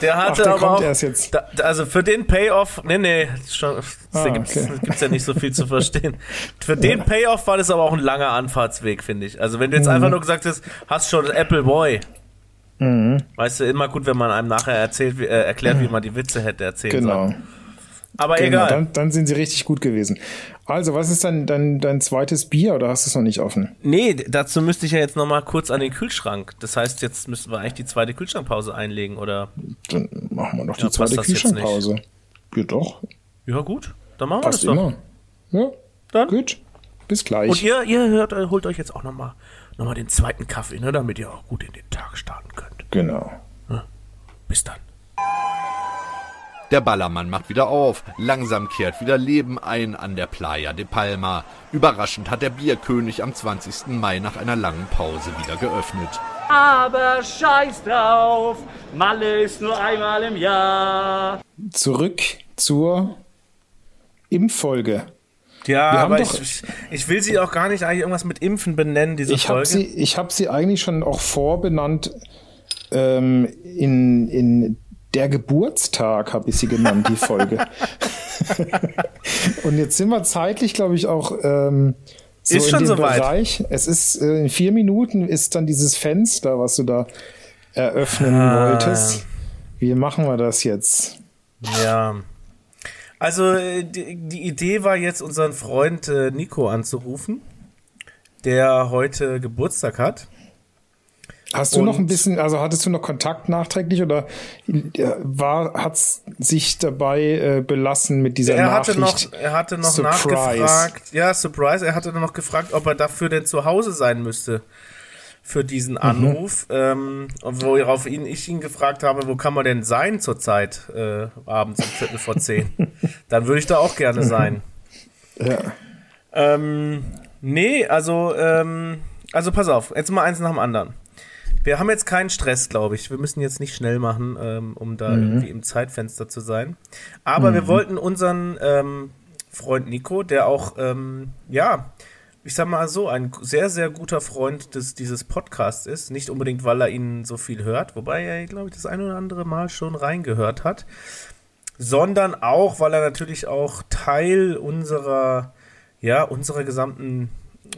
der hatte Ach, der aber auch, da, also für den Payoff, nee, nee, schon, ah, da gibt's, okay. gibt's ja nicht so viel zu verstehen. Für den Payoff war das aber auch ein langer Anfahrtsweg, finde ich. Also wenn du jetzt mhm. einfach nur gesagt hast, hast schon Apple Boy, mhm. weißt du, immer gut, wenn man einem nachher erzählt, äh, erklärt, wie man die Witze hätte erzählen genau. sollen. Aber genau, egal. Dann, dann, sind sie richtig gut gewesen. Also, was ist dann dein, dein zweites Bier oder hast du es noch nicht offen? Nee, dazu müsste ich ja jetzt noch mal kurz an den Kühlschrank. Das heißt, jetzt müssten wir eigentlich die zweite Kühlschrankpause einlegen, oder? Dann machen wir noch die zweite Kühlschrankpause. Ja, doch. Ja, gut. Dann machen passt wir das doch. immer. Ja, dann. Gut. Bis gleich. Und ihr, ihr hört, holt euch jetzt auch noch mal, noch mal den zweiten Kaffee, ne, damit ihr auch gut in den Tag starten könnt. Genau. Ja? Bis dann. Der Ballermann macht wieder auf. Langsam kehrt wieder Leben ein an der Playa de Palma. Überraschend hat der Bierkönig am 20. Mai nach einer langen Pause wieder geöffnet. Aber scheiß drauf, Malle ist nur einmal im Jahr. Zurück zur Impffolge. Ja, Wir haben aber doch- ich, ich will sie auch gar nicht eigentlich irgendwas mit Impfen benennen, diese Ich habe Folge. sie, ich hab sie eigentlich schon auch vorbenannt. Ähm, in, in der Geburtstag habe ich sie genannt, die Folge. *laughs* Und jetzt sind wir zeitlich, glaube ich, auch ähm, so Ist in schon dem soweit. Bereich. Es ist äh, in vier Minuten ist dann dieses Fenster, was du da eröffnen Ah. wolltest. Wie machen wir das jetzt? Ja. Also äh, die, die Idee war jetzt, unseren Freund äh, Nico anzurufen, der heute Geburtstag hat. Hast du noch Und- ein bisschen, also hattest du noch Kontakt nachträglich oder äh, war hat's sich dabei äh, belassen mit dieser Er hatte Nachricht? noch, er hatte noch Surprise. nachgefragt. Ja, Surprise. Er hatte noch gefragt, ob er dafür denn zu Hause sein müsste für diesen Mhm. Anruf. Ähm, und worauf ihn, ich ihn gefragt habe, wo kann man denn sein zurzeit äh, abends um Viertel vor zehn? *laughs* Dann würde ich da auch gerne sein. Ja. Ähm, nee, also, ähm, also pass auf, jetzt mal eins nach dem anderen. Wir haben jetzt keinen Stress, glaube ich. Wir müssen jetzt nicht schnell machen, ähm, um da irgendwie im Zeitfenster zu sein. Aber wir wollten unseren ähm, Freund Nico, der auch, ähm, ja, ich sag mal so, ein sehr, sehr guter Freund des, dieses Podcasts ist. Nicht unbedingt, weil er ihn so viel hört, wobei er, glaube ich, das ein oder andere Mal schon reingehört hat, sondern auch, weil er natürlich auch Teil unserer, ja, unserer gesamten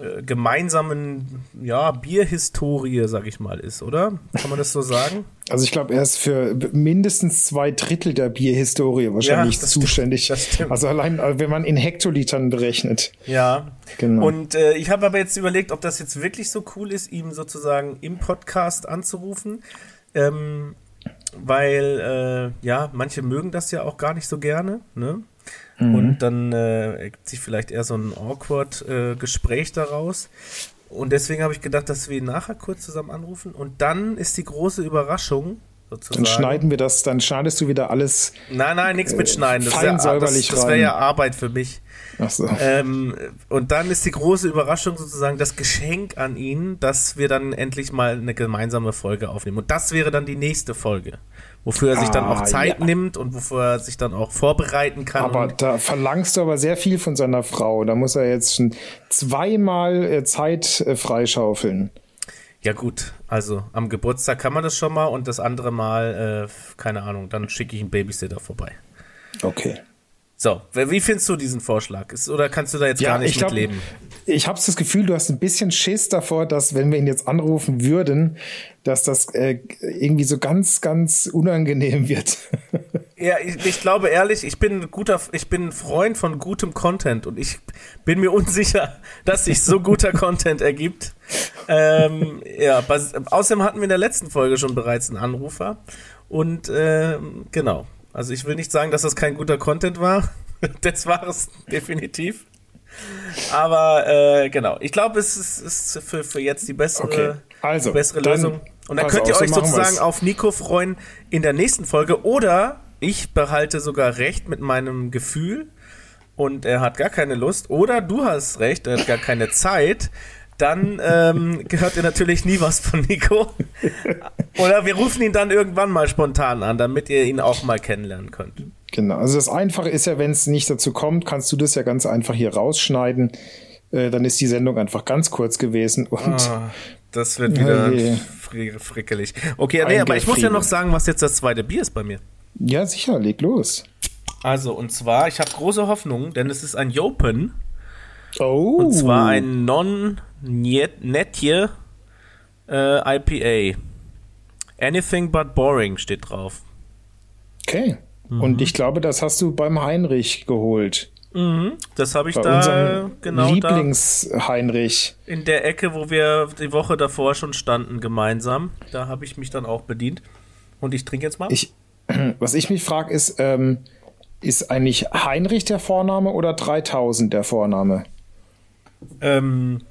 äh, gemeinsamen, ja, Bierhistorie, sag ich mal, ist, oder? Kann man das so sagen? Also ich glaube, er ist für mindestens zwei Drittel der Bierhistorie wahrscheinlich Ja, zuständig. stimmt. Also allein, äh, wenn man in Hektolitern berechnet. Ja. Genau. Und äh, ich habe aber jetzt überlegt, ob das jetzt wirklich so cool ist, ihm sozusagen im Podcast anzurufen. Ähm, weil, äh, ja, manche mögen das ja auch gar nicht so gerne, ne? Mhm. Und dann äh, ergibt sich vielleicht eher so ein awkward äh, Gespräch daraus. Und deswegen habe ich gedacht, dass wir ihn nachher kurz zusammen anrufen. Und dann ist die große Überraschung, sozusagen. Dann schneiden wir das, dann schneidest du wieder alles. Nein, nein, nichts mit Schneiden. Das wäre das, das wär ja Arbeit für mich. Ach so. Ähm, und dann ist die große Überraschung sozusagen das Geschenk an ihn, dass wir dann endlich mal eine gemeinsame Folge aufnehmen. Und das wäre dann die nächste Folge, wofür er sich dann auch Ah, Zeit ja. nimmt und wofür er sich dann auch vorbereiten kann. Aber da verlangst du aber sehr viel von seiner Frau. Da muss er jetzt schon zweimal äh, Zeit äh, freischaufeln. ja gut, also am Geburtstag kann man das schon mal und das andere Mal, äh, keine Ahnung, dann schicke ich einen Babysitter vorbei. Okay. So, wie findest du diesen Vorschlag? Ist, oder kannst du da jetzt gar nicht ich glaub, mit leben? Ich habe das Gefühl, du hast ein bisschen Schiss davor, dass wenn wir ihn jetzt anrufen würden, dass das äh, irgendwie so ganz, ganz unangenehm wird. *laughs* Ja, ich, ich glaube ehrlich, ich bin ein guter, ich bin ein Freund von gutem Content und ich bin mir *laughs* unsicher, dass sich so guter Content ergibt. Ähm, ja, außerdem hatten wir in der letzten Folge schon bereits einen Anrufer und ähm, genau. Also ich will nicht sagen, dass das kein guter Content war. *laughs* Das war es definitiv. Aber äh, genau, ich glaube, es ist, ist für, für jetzt die bessere, Okay, also, die bessere dann Lösung. Und dann könnt ihr so euch machen sozusagen wir's. auf Nico freuen in der nächsten Folge. Oder ich behalte sogar recht mit meinem Gefühl und er hat gar keine Lust. Oder du hast recht, er hat gar keine Zeit. Dann ähm, hört ihr natürlich nie was von Nico. Oder wir rufen ihn dann irgendwann mal spontan an, damit ihr ihn auch mal kennenlernen könnt. Genau. Also das Einfache ist ja, wenn es nicht dazu kommt, kannst du das ja ganz einfach hier rausschneiden. Äh, dann ist die Sendung einfach ganz kurz gewesen und Ah, das wird wieder je. fri frickelig. Okay, nee, aber ich muss ja noch sagen, was jetzt das zweite Bier ist bei mir. ja, sicher, leg los. Also, und zwar, ich habe große Hoffnung, denn es ist ein Jopen. Oh. Und zwar ein Non-Netje äh, IPA. Anything but boring steht drauf. Okay. Mhm. Und ich glaube, das hast du beim Heinrich geholt. Das habe ich Bei da genau Lieblings-Heinrich. in der Ecke, wo wir die Woche davor schon standen gemeinsam. Da habe ich mich dann auch bedient. Und ich trinke jetzt mal. Ich, *clears throat* was ich mich frage, ist, ähm, ist eigentlich Heinrich der Vorname oder 3000 der Vorname? Ähm,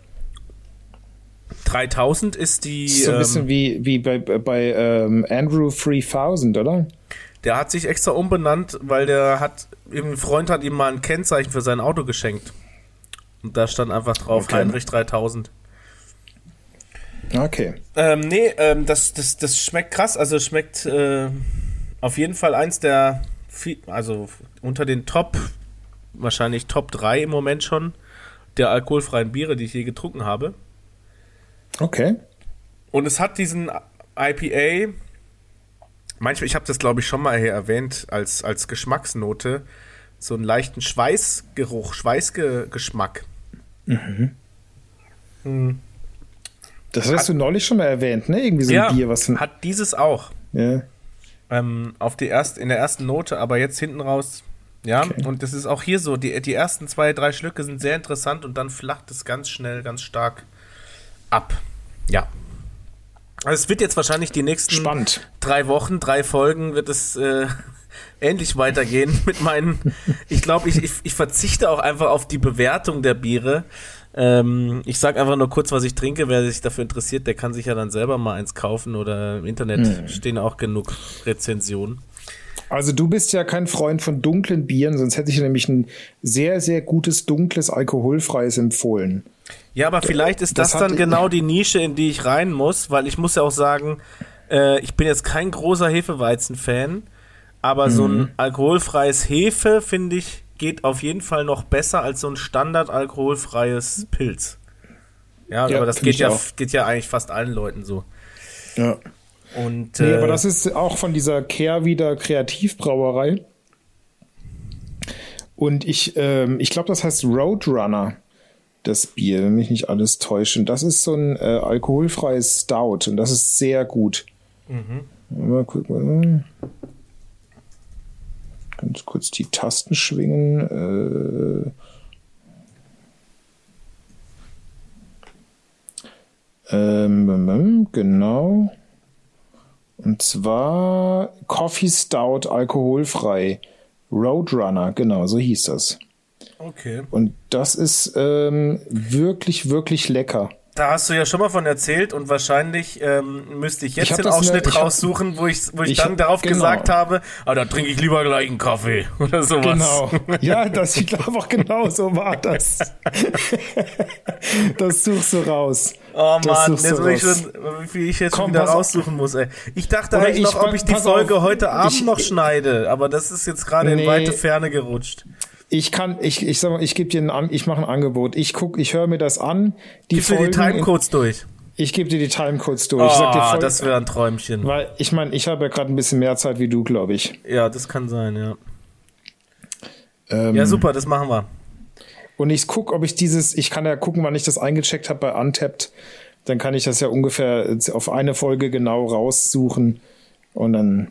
3000 ist die. So ein ähm, bisschen wie, wie bei, bei ähm, Andrew 3000, oder? Der hat sich extra umbenannt, weil der hat, ein Freund hat ihm mal ein Kennzeichen für sein Auto geschenkt. Und da stand einfach drauf Okay. Heinrich 3000. Okay. Ähm, nee, ähm, das, das, das schmeckt krass. Also schmeckt äh, auf jeden Fall eins der, also unter den Top, wahrscheinlich Top 3 im Moment schon, der alkoholfreien Biere, die ich je getrunken habe. Okay. Und es hat diesen IPA, manchmal, ich habe das glaube ich schon mal hier erwähnt, als, als Geschmacksnote, so einen leichten Schweißgeruch, Schweißgeschmack. Das hast du neulich schon mal erwähnt, ne? Irgendwie so ein Bier, was. hat dieses auch. ja. ähm, auf die erst, in der ersten Note, aber jetzt hinten raus, ja, Okay. und das ist auch hier so, die, die ersten zwei, drei Schlücke sind sehr interessant und dann flacht es ganz schnell, ganz stark ab. Ja. Also es wird jetzt wahrscheinlich die nächsten Spannend. drei Wochen, drei Folgen wird es äh, *laughs* ähnlich weitergehen *laughs* mit meinen. Ich glaube, ich, ich, ich verzichte auch einfach auf die Bewertung der Biere. Ähm, ich sage einfach nur kurz, was ich trinke. Wer sich dafür interessiert, der kann sich ja dann selber mal eins kaufen oder im Internet stehen auch genug Rezensionen. Also du bist ja kein Freund von dunklen Bieren, sonst hätte ich nämlich ein sehr, sehr gutes, dunkles, alkoholfreies empfohlen. Ja, aber vielleicht ist das, das dann genau die Nische, in die ich rein muss, weil ich muss ja auch sagen, äh, ich bin jetzt kein großer Hefeweizen-Fan, aber so Mhm. ein alkoholfreies Hefe, finde ich, geht auf jeden Fall noch besser als so ein Standard alkoholfreies Pilz. Ja, Ja, aber das geht ja, auch. geht ja eigentlich fast allen Leuten so. Ja. Und Nee, äh, aber das ist auch von dieser Kehrwieder Kreativbrauerei. Und ich, ähm, ich glaube, das heißt Roadrunner, das Bier, wenn mich nicht alles täuscht. Und das ist so ein äh, alkoholfreies Stout und das ist sehr gut. Mal gucken. Ganz kurz die Tasten schwingen. Äh, ähm, genau. Und zwar Coffee Stout alkoholfrei. Roadrunner, genau, so hieß das. okay. Und das ist ähm, wirklich, wirklich lecker. Da hast du ja schon mal von erzählt und wahrscheinlich ähm, müsste ich jetzt Ich hab den in der- Ausschnitt hab- raussuchen, wo ich, wo ich, ich dann hab- darauf genau. gesagt habe, ah, da trinke ich lieber gleich einen Kaffee *laughs* oder sowas. Genau. *laughs* Ja, das, ich glaube auch genau so war das. *laughs* das suchst du raus. Oh Mann, jetzt will ich schon, wie viel ich jetzt Komm, schon wieder raussuchen muss, ey. Ich dachte eigentlich ich- noch, ob ich die Folge auf, heute Abend noch schneide, aber das ist jetzt gerade in Nee. weite Ferne gerutscht. Ich kann, ich, ich sag mal, ich gebe dir ein, ich mache ein Angebot. Ich guck, ich höre mir das an. Die Gibst du die Timecodes durch? Ich gebe dir die Timecodes durch. dir Oh, das wäre ein Träumchen. weil ich meine, ich habe ja gerade ein bisschen mehr Zeit wie du, glaube ich. Ja, das kann sein, ja. Ähm, Ja, super, das machen wir. Und ich guck, ob ich dieses, ich kann ja gucken, wann ich das eingecheckt habe bei Untapped. Dann kann ich das ja ungefähr auf eine Folge genau raussuchen und dann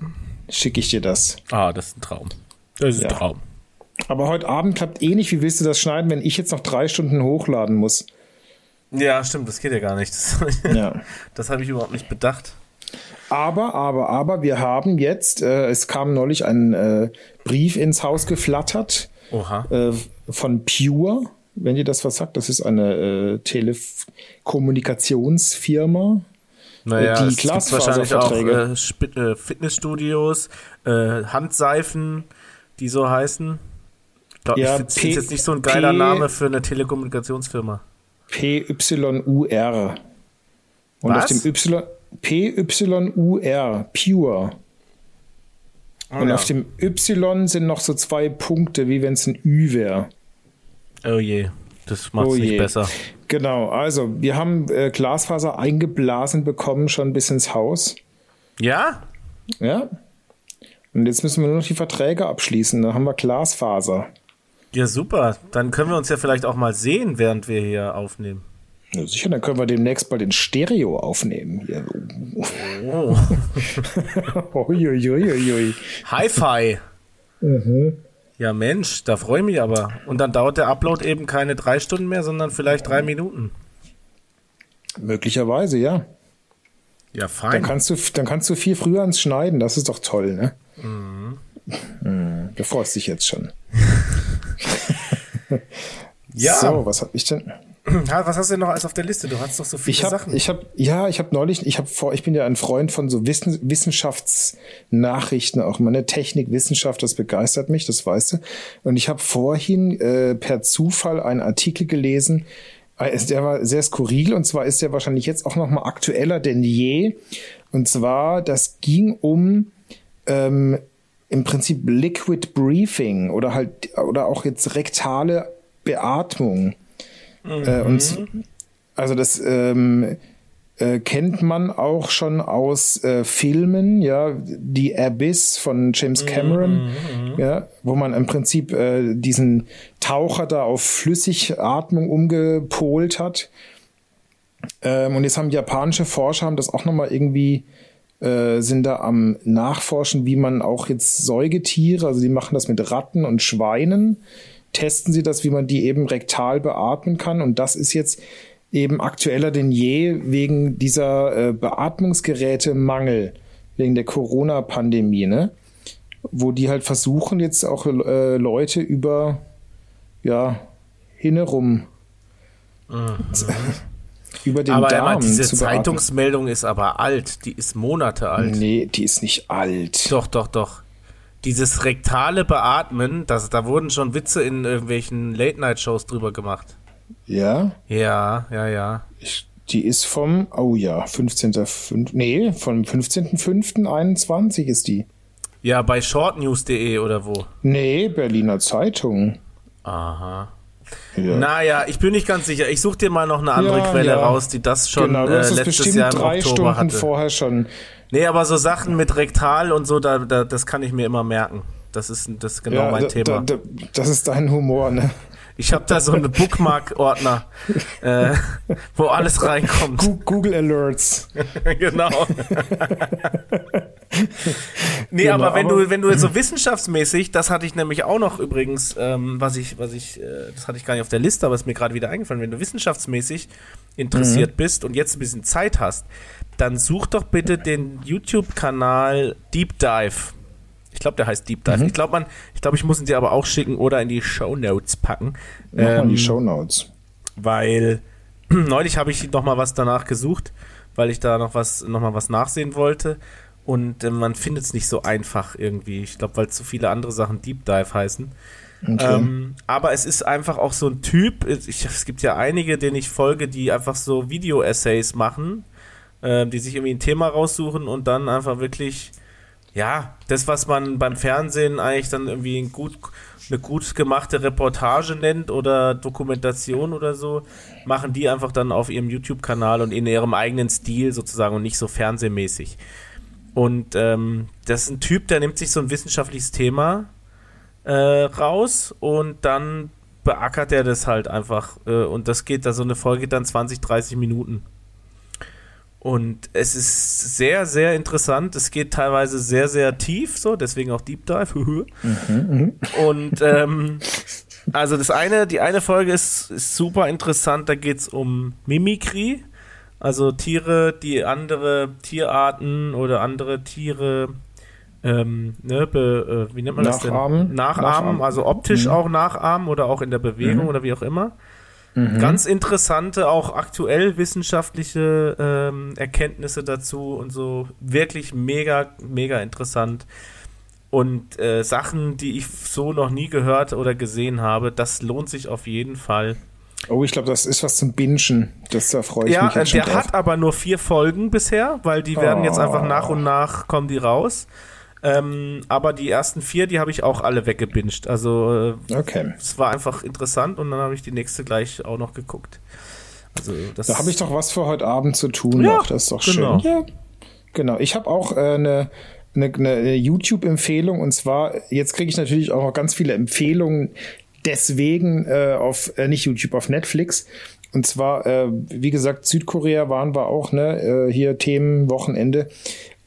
schicke ich dir das. Ah, das ist ein Traum. Das ist Ja. ein Traum. Aber heute Abend klappt eh nicht. Wie willst du das schneiden, wenn ich jetzt noch drei Stunden hochladen muss? Ja, stimmt, das geht ja gar nicht. Das, Ja. *laughs* das habe ich überhaupt nicht bedacht. Aber, aber, aber, wir haben jetzt, äh, es kam neulich ein äh, Brief ins Haus geflattert Oha. äh, von Pure, wenn ihr das was sagt. Das ist eine äh, Telekommunikationsfirma. Naja, die es gibt wahrscheinlich auch äh, äh, Fitnessstudios, Handseifen, die so heißen. Glaube, Ja, P- jetzt nicht so ein geiler P- Name für eine Telekommunikationsfirma. PYUR. Und Was? auf dem Y PYUR, Pure. Oh, Und ja. auf dem Y sind noch so zwei Punkte, wie wenn es ein Ü wäre. oh je, das macht es Oh nicht je. besser. Genau, also wir haben äh, Glasfaser eingeblasen bekommen, schon bis ins Haus. Ja? Ja. Und jetzt müssen wir nur noch die Verträge abschließen. Dann haben wir Glasfaser. Ja, super. Dann können wir uns ja vielleicht auch mal sehen, während wir hier aufnehmen. Ja, sicher, dann können wir demnächst bald in Stereo aufnehmen. Hier. Oh. *laughs* Hi-Fi. Mhm. Ja, Mensch, da freue ich mich aber. Und dann dauert der Upload eben keine drei Stunden mehr, sondern vielleicht drei Minuten. Möglicherweise, ja. Ja, Dann fein. kannst, du, dann kannst du viel früher ans Schneiden. Das ist doch toll, ne? Mhm. Du freust dich jetzt schon. *laughs* Ja. So, was hab ich denn? *clears throat* Was hast du denn noch alles auf der Liste? Du hast doch so viele Ich habe, Sachen. ich habe, ja, ich habe neulich, ich habe vor, ich bin ja ein Freund von so Wissen, Wissenschaftsnachrichten, auch meine Technik, Wissenschaft, das begeistert mich, das weißt du. Und ich habe vorhin äh, per Zufall einen Artikel gelesen, äh, der war sehr skurril und zwar ist der wahrscheinlich jetzt auch noch mal aktueller denn je. Und zwar, das ging um ähm, im Prinzip Liquid Briefing oder halt oder auch jetzt rektale Beatmung. Äh, und also das ähm, äh, kennt man auch schon aus äh, Filmen, ja, die Abyss von James Cameron, ja, wo man im Prinzip äh, diesen Taucher da auf Flüssigatmung umgepolt hat. Ähm, und jetzt haben japanische Forscher haben das auch nochmal irgendwie äh, sind da am Nachforschen, wie man auch jetzt Säugetiere, also die machen das mit Ratten und Schweinen, testen sie das, wie man die eben rektal beatmen kann. Und das ist jetzt eben aktueller denn je wegen dieser äh, Beatmungsgeräte-Mangel, wegen der Corona-Pandemie, ne? Wo die halt versuchen, jetzt auch äh, Leute über ja, hinnerum *laughs* über den aber Darm Emma, diese zu beatmen. Zeitungsmeldung ist aber alt. Die ist Monate alt. Nee, die ist nicht alt. Doch, doch, doch. Dieses rektale Beatmen, das, da wurden schon Witze in irgendwelchen Late-Night-Shows drüber gemacht. Ja, Ja, ja, ja. ich, die ist vom, oh ja, 15.5. Nee, vom 15.05.21 ist die. Ja, bei shortnews.de oder wo? Nee, Berliner Zeitung. Aha. Ja. Naja, ich bin nicht ganz sicher. Ich suche dir mal noch eine andere Ja, Quelle ja. raus, die das schon genau, du äh, das letztes Jahr im drei Oktober Stunden hatte. vorher schon. Nee, aber so Sachen mit Rektal und so, da, da, das kann ich mir immer merken. Das ist, das ist genau ja, mein da, Thema. Da, da, das ist dein Humor, ne? Ich habe da so einen Bookmark-Ordner, *laughs* äh, wo alles reinkommt. Google Alerts. *laughs* genau. *laughs* *laughs* nee, Genau, aber wenn aber- du, wenn du jetzt so wissenschaftsmäßig, das hatte ich nämlich auch noch übrigens, ähm, was ich, was ich, äh, das hatte ich gar nicht auf der Liste, aber ist mir gerade wieder eingefallen, wenn du wissenschaftsmäßig interessiert Mhm. bist und jetzt ein bisschen Zeit hast, dann such doch bitte den YouTube-Kanal Deep Dive. Ich glaube, der heißt Deep Dive. Mhm. Ich glaube, man, ich glaube, ich muss ihn dir aber auch schicken oder in die Show Notes packen. Mal Ähm, die Shownotes. weil *clears throat* neulich habe ich noch mal was danach gesucht, weil ich da noch was noch mal was nachsehen wollte und äh, man findet es nicht so einfach irgendwie. Ich glaube, weil zu viele andere Sachen Deep Dive heißen. Ähm, aber es ist einfach auch so ein Typ. Ich, es gibt ja einige, denen ich folge, die einfach so Video-Essays machen, äh, die sich irgendwie ein Thema raussuchen und dann einfach wirklich ja, das, was man beim Fernsehen eigentlich dann irgendwie ein gut, eine gut gemachte Reportage nennt oder Dokumentation oder so, machen die einfach dann auf ihrem YouTube-Kanal und in ihrem eigenen Stil sozusagen und nicht so fernsehmäßig. Und ähm, das ist ein Typ, der nimmt sich so ein wissenschaftliches Thema äh, raus und dann beackert er das halt einfach. Äh, und das geht, da so eine Folge dann 20, 30 Minuten. Und es ist sehr, sehr interessant. Es geht teilweise sehr, sehr tief, so, deswegen auch Deep Dive. *laughs* Und ähm, also das eine, die eine Folge ist, ist super interessant, da geht es um Mimikry, also Tiere, die andere Tierarten oder andere Tiere ähm, ne, be, äh, wie nennt man das Nachahmen. denn? Nachahmen, Nachahmen. also optisch auch nachahmen oder auch in der Bewegung oder wie auch immer. Ganz interessante, auch aktuell wissenschaftliche ähm, Erkenntnisse dazu und so. Wirklich mega, mega interessant. Und äh, Sachen, die ich so noch nie gehört oder gesehen habe, das lohnt sich auf jeden Fall. Oh, ich glaube, das ist was zum Bingen. Das da freue ich Ja, mich äh, jetzt schon der drauf. hat aber nur vier Folgen bisher, weil die werden jetzt einfach Oh. nach und nach kommen die raus. Ähm, aber die ersten vier, die habe ich auch alle weggebinged. Also äh, Okay. es war einfach interessant und dann habe ich die nächste gleich auch noch geguckt. Also Da habe ich doch was für heute Abend zu tun Ja, noch. Das ist doch genau. schön. Ja. Genau. Ich habe auch äh, eine, eine, eine YouTube-Empfehlung und zwar, jetzt kriege ich natürlich auch noch ganz viele Empfehlungen deswegen äh, auf, äh, nicht YouTube, auf Netflix. Und zwar, äh, wie gesagt, Südkorea waren wir auch, ne, äh, hier Themen, Wochenende.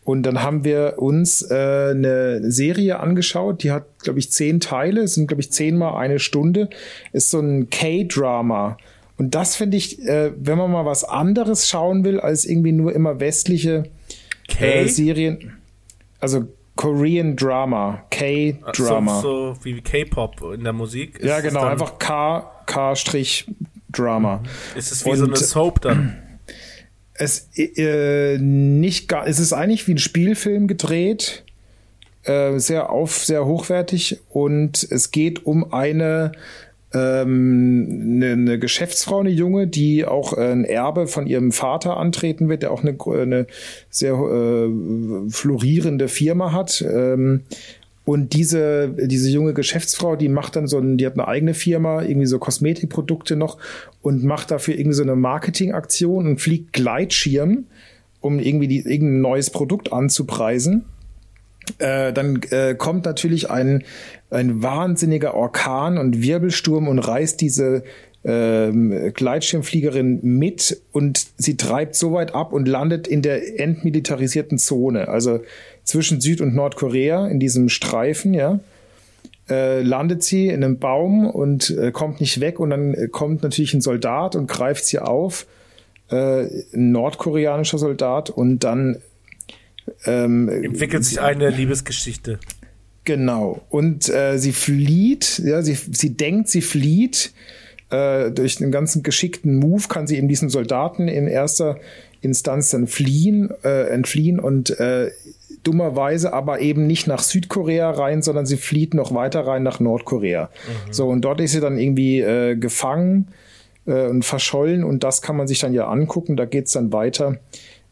Und dann haben wir uns äh, eine Serie angeschaut, die hat, glaube ich, zehn Teile, es sind, glaube ich, zehnmal eine Stunde. Ist so ein K-Drama. Und das finde ich, äh, wenn man mal was anderes schauen will, als irgendwie nur immer westliche äh, Serien. Also Korean Drama, K-Drama. So, so wie K-Pop in der Musik. ja, genau, einfach K, K-Strich Drama. Ist es wie so eine Und- Soap dann? *clears throat* Es äh, nicht gar, es ist eigentlich wie ein Spielfilm gedreht, äh, sehr auf, sehr hochwertig und es geht um eine ähm, eine, eine Geschäftsfrau, eine junge, die auch äh, ein Erbe von ihrem Vater antreten wird, der auch eine, eine sehr äh, florierende Firma hat. Ähm, und diese, diese junge Geschäftsfrau, die macht dann so ein, die hat eine eigene Firma, irgendwie so Kosmetikprodukte noch und macht dafür irgendwie so eine Marketingaktion und fliegt Gleitschirm, um irgendwie die, irgendein neues Produkt anzupreisen. Äh, dann äh, kommt natürlich ein, ein wahnsinniger Orkan und Wirbelsturm und reißt diese ähm, Gleitschirmfliegerin mit und sie treibt so weit ab und landet in der entmilitarisierten Zone, also zwischen Süd- und Nordkorea in diesem Streifen, ja. Äh, landet sie in einem Baum und äh, kommt nicht weg und dann äh, kommt natürlich ein Soldat und greift sie auf, äh, ein nordkoreanischer Soldat und dann ähm, Entwickelt sich eine Liebesgeschichte. Genau. Und äh, sie flieht, ja, sie, sie denkt, sie flieht. Äh, durch den ganzen geschickten Move kann sie eben diesen Soldaten in erster Instanz dann fliehen, äh, entfliehen und äh, dummerweise aber eben nicht nach Südkorea rein, sondern sie flieht noch weiter rein nach Nordkorea. So, und dort ist sie dann irgendwie äh, gefangen äh, und verschollen und das kann man sich dann ja angucken, da geht's dann weiter.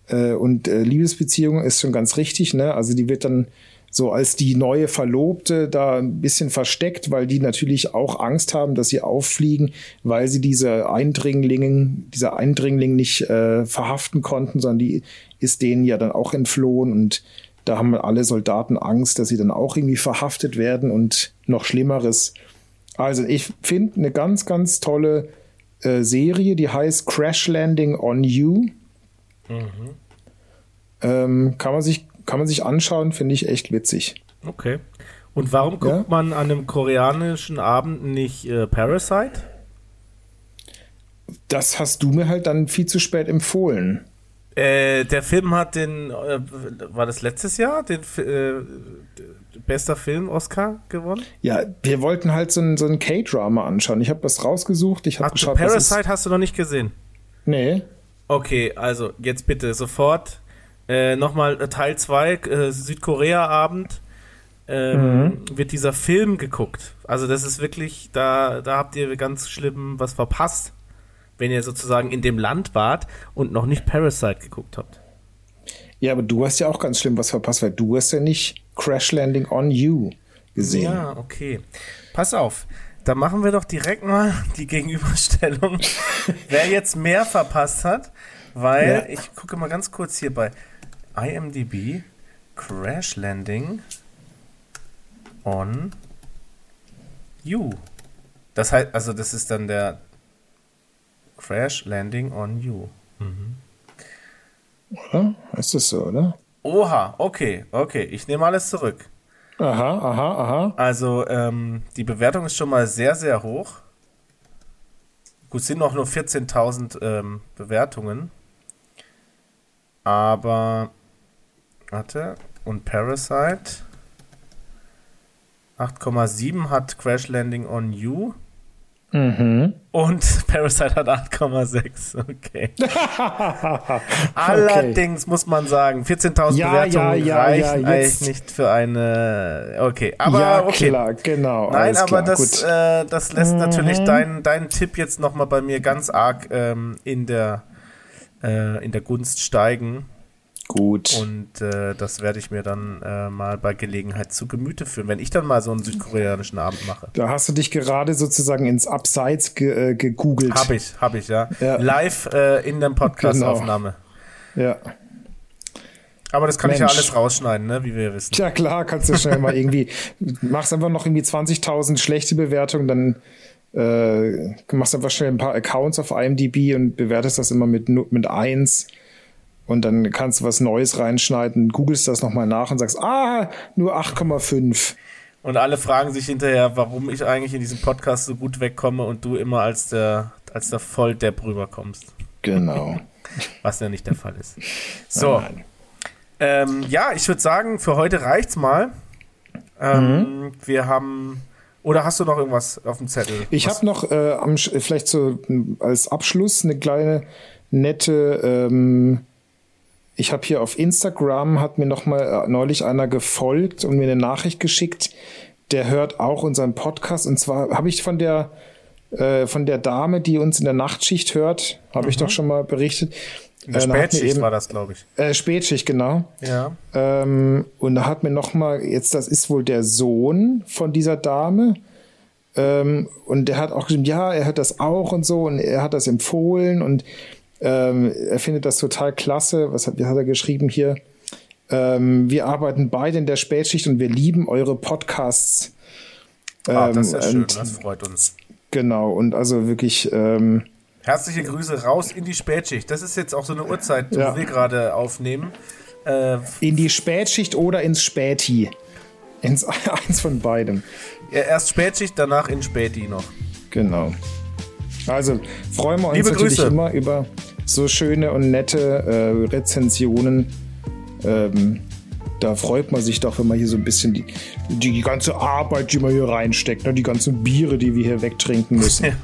Äh, und äh, Liebesbeziehung ist schon ganz richtig, ne? Also die wird dann so als die neue Verlobte da ein bisschen versteckt, weil die natürlich auch Angst haben, dass sie auffliegen, weil sie diese Eindringlinge, diese Eindringling nicht äh, verhaften konnten, sondern die ist denen ja dann auch entflohen und da haben alle Soldaten Angst, dass sie dann auch irgendwie verhaftet werden und noch Schlimmeres. Also ich finde eine ganz, ganz tolle äh, Serie, die heißt Crash Landing on You. Ähm, kann, man sich, kann man sich anschauen, finde ich echt witzig. Okay. Und warum guckt Ja? man an einem koreanischen Abend nicht äh, Parasite? Das hast du mir halt dann viel zu spät empfohlen. Äh, der Film hat den, äh, war das letztes Jahr, den äh, bester Film Oscar gewonnen? Ja, wir wollten halt so ein, so ein K-Drama anschauen. Ich habe was rausgesucht. Ich habe Ach, geschaut, Parasite hast du noch nicht gesehen. Nee. Okay, also jetzt bitte sofort äh, nochmal äh, Teil 2, äh, Südkorea-Abend. Ähm, Wird dieser Film geguckt. Also das ist wirklich, da, da habt ihr ganz schlimm was verpasst, wenn ihr sozusagen in dem Land wart und noch nicht Parasite geguckt habt. Ja, aber du hast ja auch ganz schlimm was verpasst, weil du hast ja nicht Crash Landing on You gesehen. Ja, okay. Pass auf. Da machen wir doch direkt mal die Gegenüberstellung, *laughs* wer jetzt mehr verpasst hat, weil Ja. ich gucke mal ganz kurz hier bei IMDb Crash Landing on You. Das heißt, also das ist dann der Crash Landing on You. Oder? Ist das so, oder? Oha, okay, okay, ich nehme alles zurück. Aha, aha, aha. Also ähm, die Bewertung ist schon mal sehr, sehr hoch. Gut, sind noch nur 14.000 ähm, Bewertungen. Aber, warte, und Parasite 8,7 hat Crash Landing on You. Mhm. Und *laughs* Parasite hat 8,6. *laughs* Okay. Allerdings muss man sagen, 14.000 Ja, Bewertungen ja, ja, reichen eigentlich nicht für eine. Okay, aber ja, okay. klar, genau. Nein, aber klar, das. Mhm. äh, das lässt natürlich deinen deinen Tipp jetzt nochmal bei mir ganz arg ähm, in, der, äh, in der Gunst steigen. Gut. Und äh, das werde ich mir dann äh, mal bei Gelegenheit zu Gemüte führen, wenn ich dann mal so einen südkoreanischen Abend mache. Da hast du dich gerade sozusagen ins Abseits ge, äh, gegoogelt. Hab ich, hab ich, ja. Ja. Live äh, in der Podcast-Aufnahme. Ja. Aber das kann ich ja Mensch. alles rausschneiden, ne, wie wir wissen. Tja, klar, kannst du schnell mal *laughs* irgendwie, machst einfach noch irgendwie 20.000 schlechte Bewertungen, dann äh, machst einfach schnell ein paar Accounts auf IMDb und bewertest das immer mit, mit eins und dann kannst du was Neues reinschneiden, googelst das nochmal nach und sagst, ah, nur 8,5. Und alle fragen sich hinterher, warum ich eigentlich in diesem Podcast so gut wegkomme und du immer als der, als der Volldepp rüberkommst. Genau. *laughs* Was ja nicht der Fall ist. So. Nein. Ähm, ja, ich würde sagen, für heute reicht's mal. Ähm, Wir haben Oder hast du noch irgendwas auf dem Zettel? Ich habe noch äh, am, vielleicht so m, als Abschluss eine kleine nette. Ähm, ich habe hier auf Instagram hat mir noch mal äh, neulich einer gefolgt und mir eine Nachricht geschickt. Der hört auch unseren Podcast und zwar habe ich von der äh, von der Dame, die uns in der Nachtschicht hört, habe ich doch schon mal berichtet. Äh, hat Spätschicht eben- war das, glaube ich. Äh, Spätschicht, genau. Ja. Ähm, und da hat mir noch mal jetzt, das ist wohl der Sohn von dieser Dame. Ähm, und der hat auch geschrieben, ja, er hört das auch und so und er hat das empfohlen und ähm, er findet das total klasse. Was hat, hat er geschrieben hier? Ähm, wir arbeiten beide in der Spätschicht und wir lieben eure Podcasts. Ah, das ist ja Ähm, schön, das freut uns. Genau, und also wirklich, ähm, Herzliche Grüße raus in die Spätschicht. Das ist jetzt auch so eine Uhrzeit, die Ja. wir gerade aufnehmen. Äh, in die Spätschicht oder ins Späti. Ins, *laughs* eins von beidem. ja, erst Spätschicht, danach in Späti noch. Genau. Also freuen wir uns Liebe natürlich Grüße. immer über so schöne und nette äh, Rezensionen. Ähm, da freut man sich doch, wenn man hier so ein bisschen die, die ganze Arbeit, die man hier reinsteckt, ne, die ganzen Biere, die wir hier wegtrinken müssen. *laughs*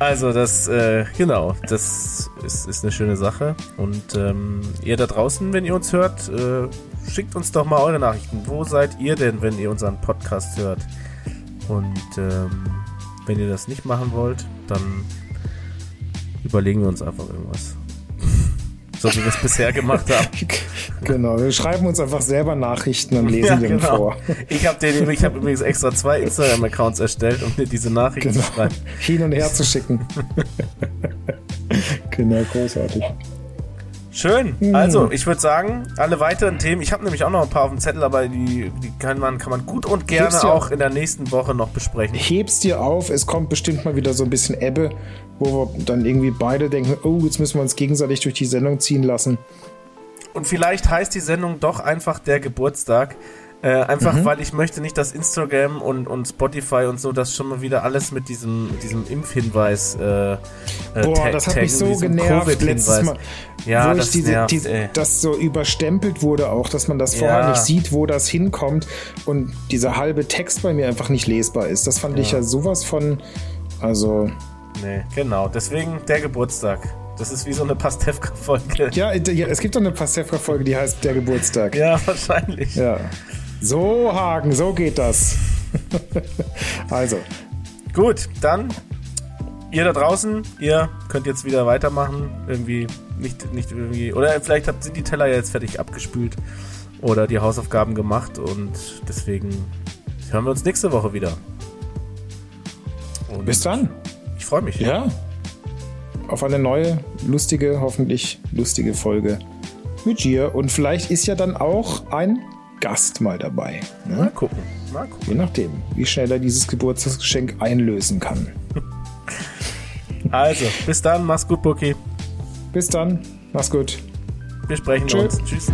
Also das, äh, genau, das ist, ist eine schöne Sache. Und ähm, ihr da draußen, wenn ihr uns hört, äh, schickt uns doch mal eure Nachrichten. Wo seid ihr denn, wenn ihr unseren Podcast hört? Und ähm, wenn ihr das nicht machen wollt, dann überlegen wir uns einfach irgendwas. *laughs* so wie wir es bisher gemacht haben. *laughs* genau, wir schreiben uns einfach selber Nachrichten und lesen die dann vor. Ich habe hab übrigens extra zwei Instagram-Accounts erstellt, um mir diese Nachrichten Genau. zu schreiben. Hin und her zu schicken. *laughs* genau, großartig. Schön. Hm. Also, ich würde sagen, alle weiteren Themen, ich habe nämlich auch noch ein paar auf dem Zettel, aber die, die kann, man, kann man gut und gerne Hebst auch in der nächsten Woche noch besprechen. heb's dir auf, es kommt bestimmt mal wieder so ein bisschen Ebbe, wo wir dann irgendwie beide denken, oh, jetzt müssen wir uns gegenseitig durch die Sendung ziehen lassen. Und vielleicht heißt die Sendung doch einfach der Geburtstag. Äh, einfach Mhm. weil ich möchte nicht, dass Instagram und, und Spotify und so das schon mal wieder alles mit diesem, diesem Impfhinweis äh, äh, Boah, tag- das hat mich so genervt letztes. Mal. Ja, wo das diese, nervt, diese, das so überstempelt wurde auch, dass man das vorher Ja. nicht sieht, wo das hinkommt und dieser halbe Text bei mir einfach nicht lesbar ist. Das fand ich ja sowas von, also Nee, genau. Deswegen der Geburtstag. Das ist wie so eine Pastewka-Folge. ja, ja, es gibt doch eine Pastewka-Folge, die heißt Der Geburtstag. ja, wahrscheinlich. Ja. So, Hagen, so geht das. *laughs* also, Gut, dann ihr da draußen, ihr könnt jetzt wieder weitermachen. Irgendwie nicht, nicht irgendwie. Oder vielleicht habt, sind die Teller ja jetzt fertig abgespült oder die Hausaufgaben gemacht und deswegen hören wir uns nächste Woche wieder. Und bis dann. Ich freue mich. Ja. Auf eine neue, lustige, hoffentlich lustige Folge mit dir. Und vielleicht ist ja dann auch ein Gast mal dabei. Ne? Mal gucken. Mal gucken. Je nachdem, wie schnell er dieses Geburtstagsgeschenk einlösen kann. Also, bis dann. Mach's gut, Buki. Bis dann. Mach's gut. Wir sprechen Tschö. uns. Tschüss.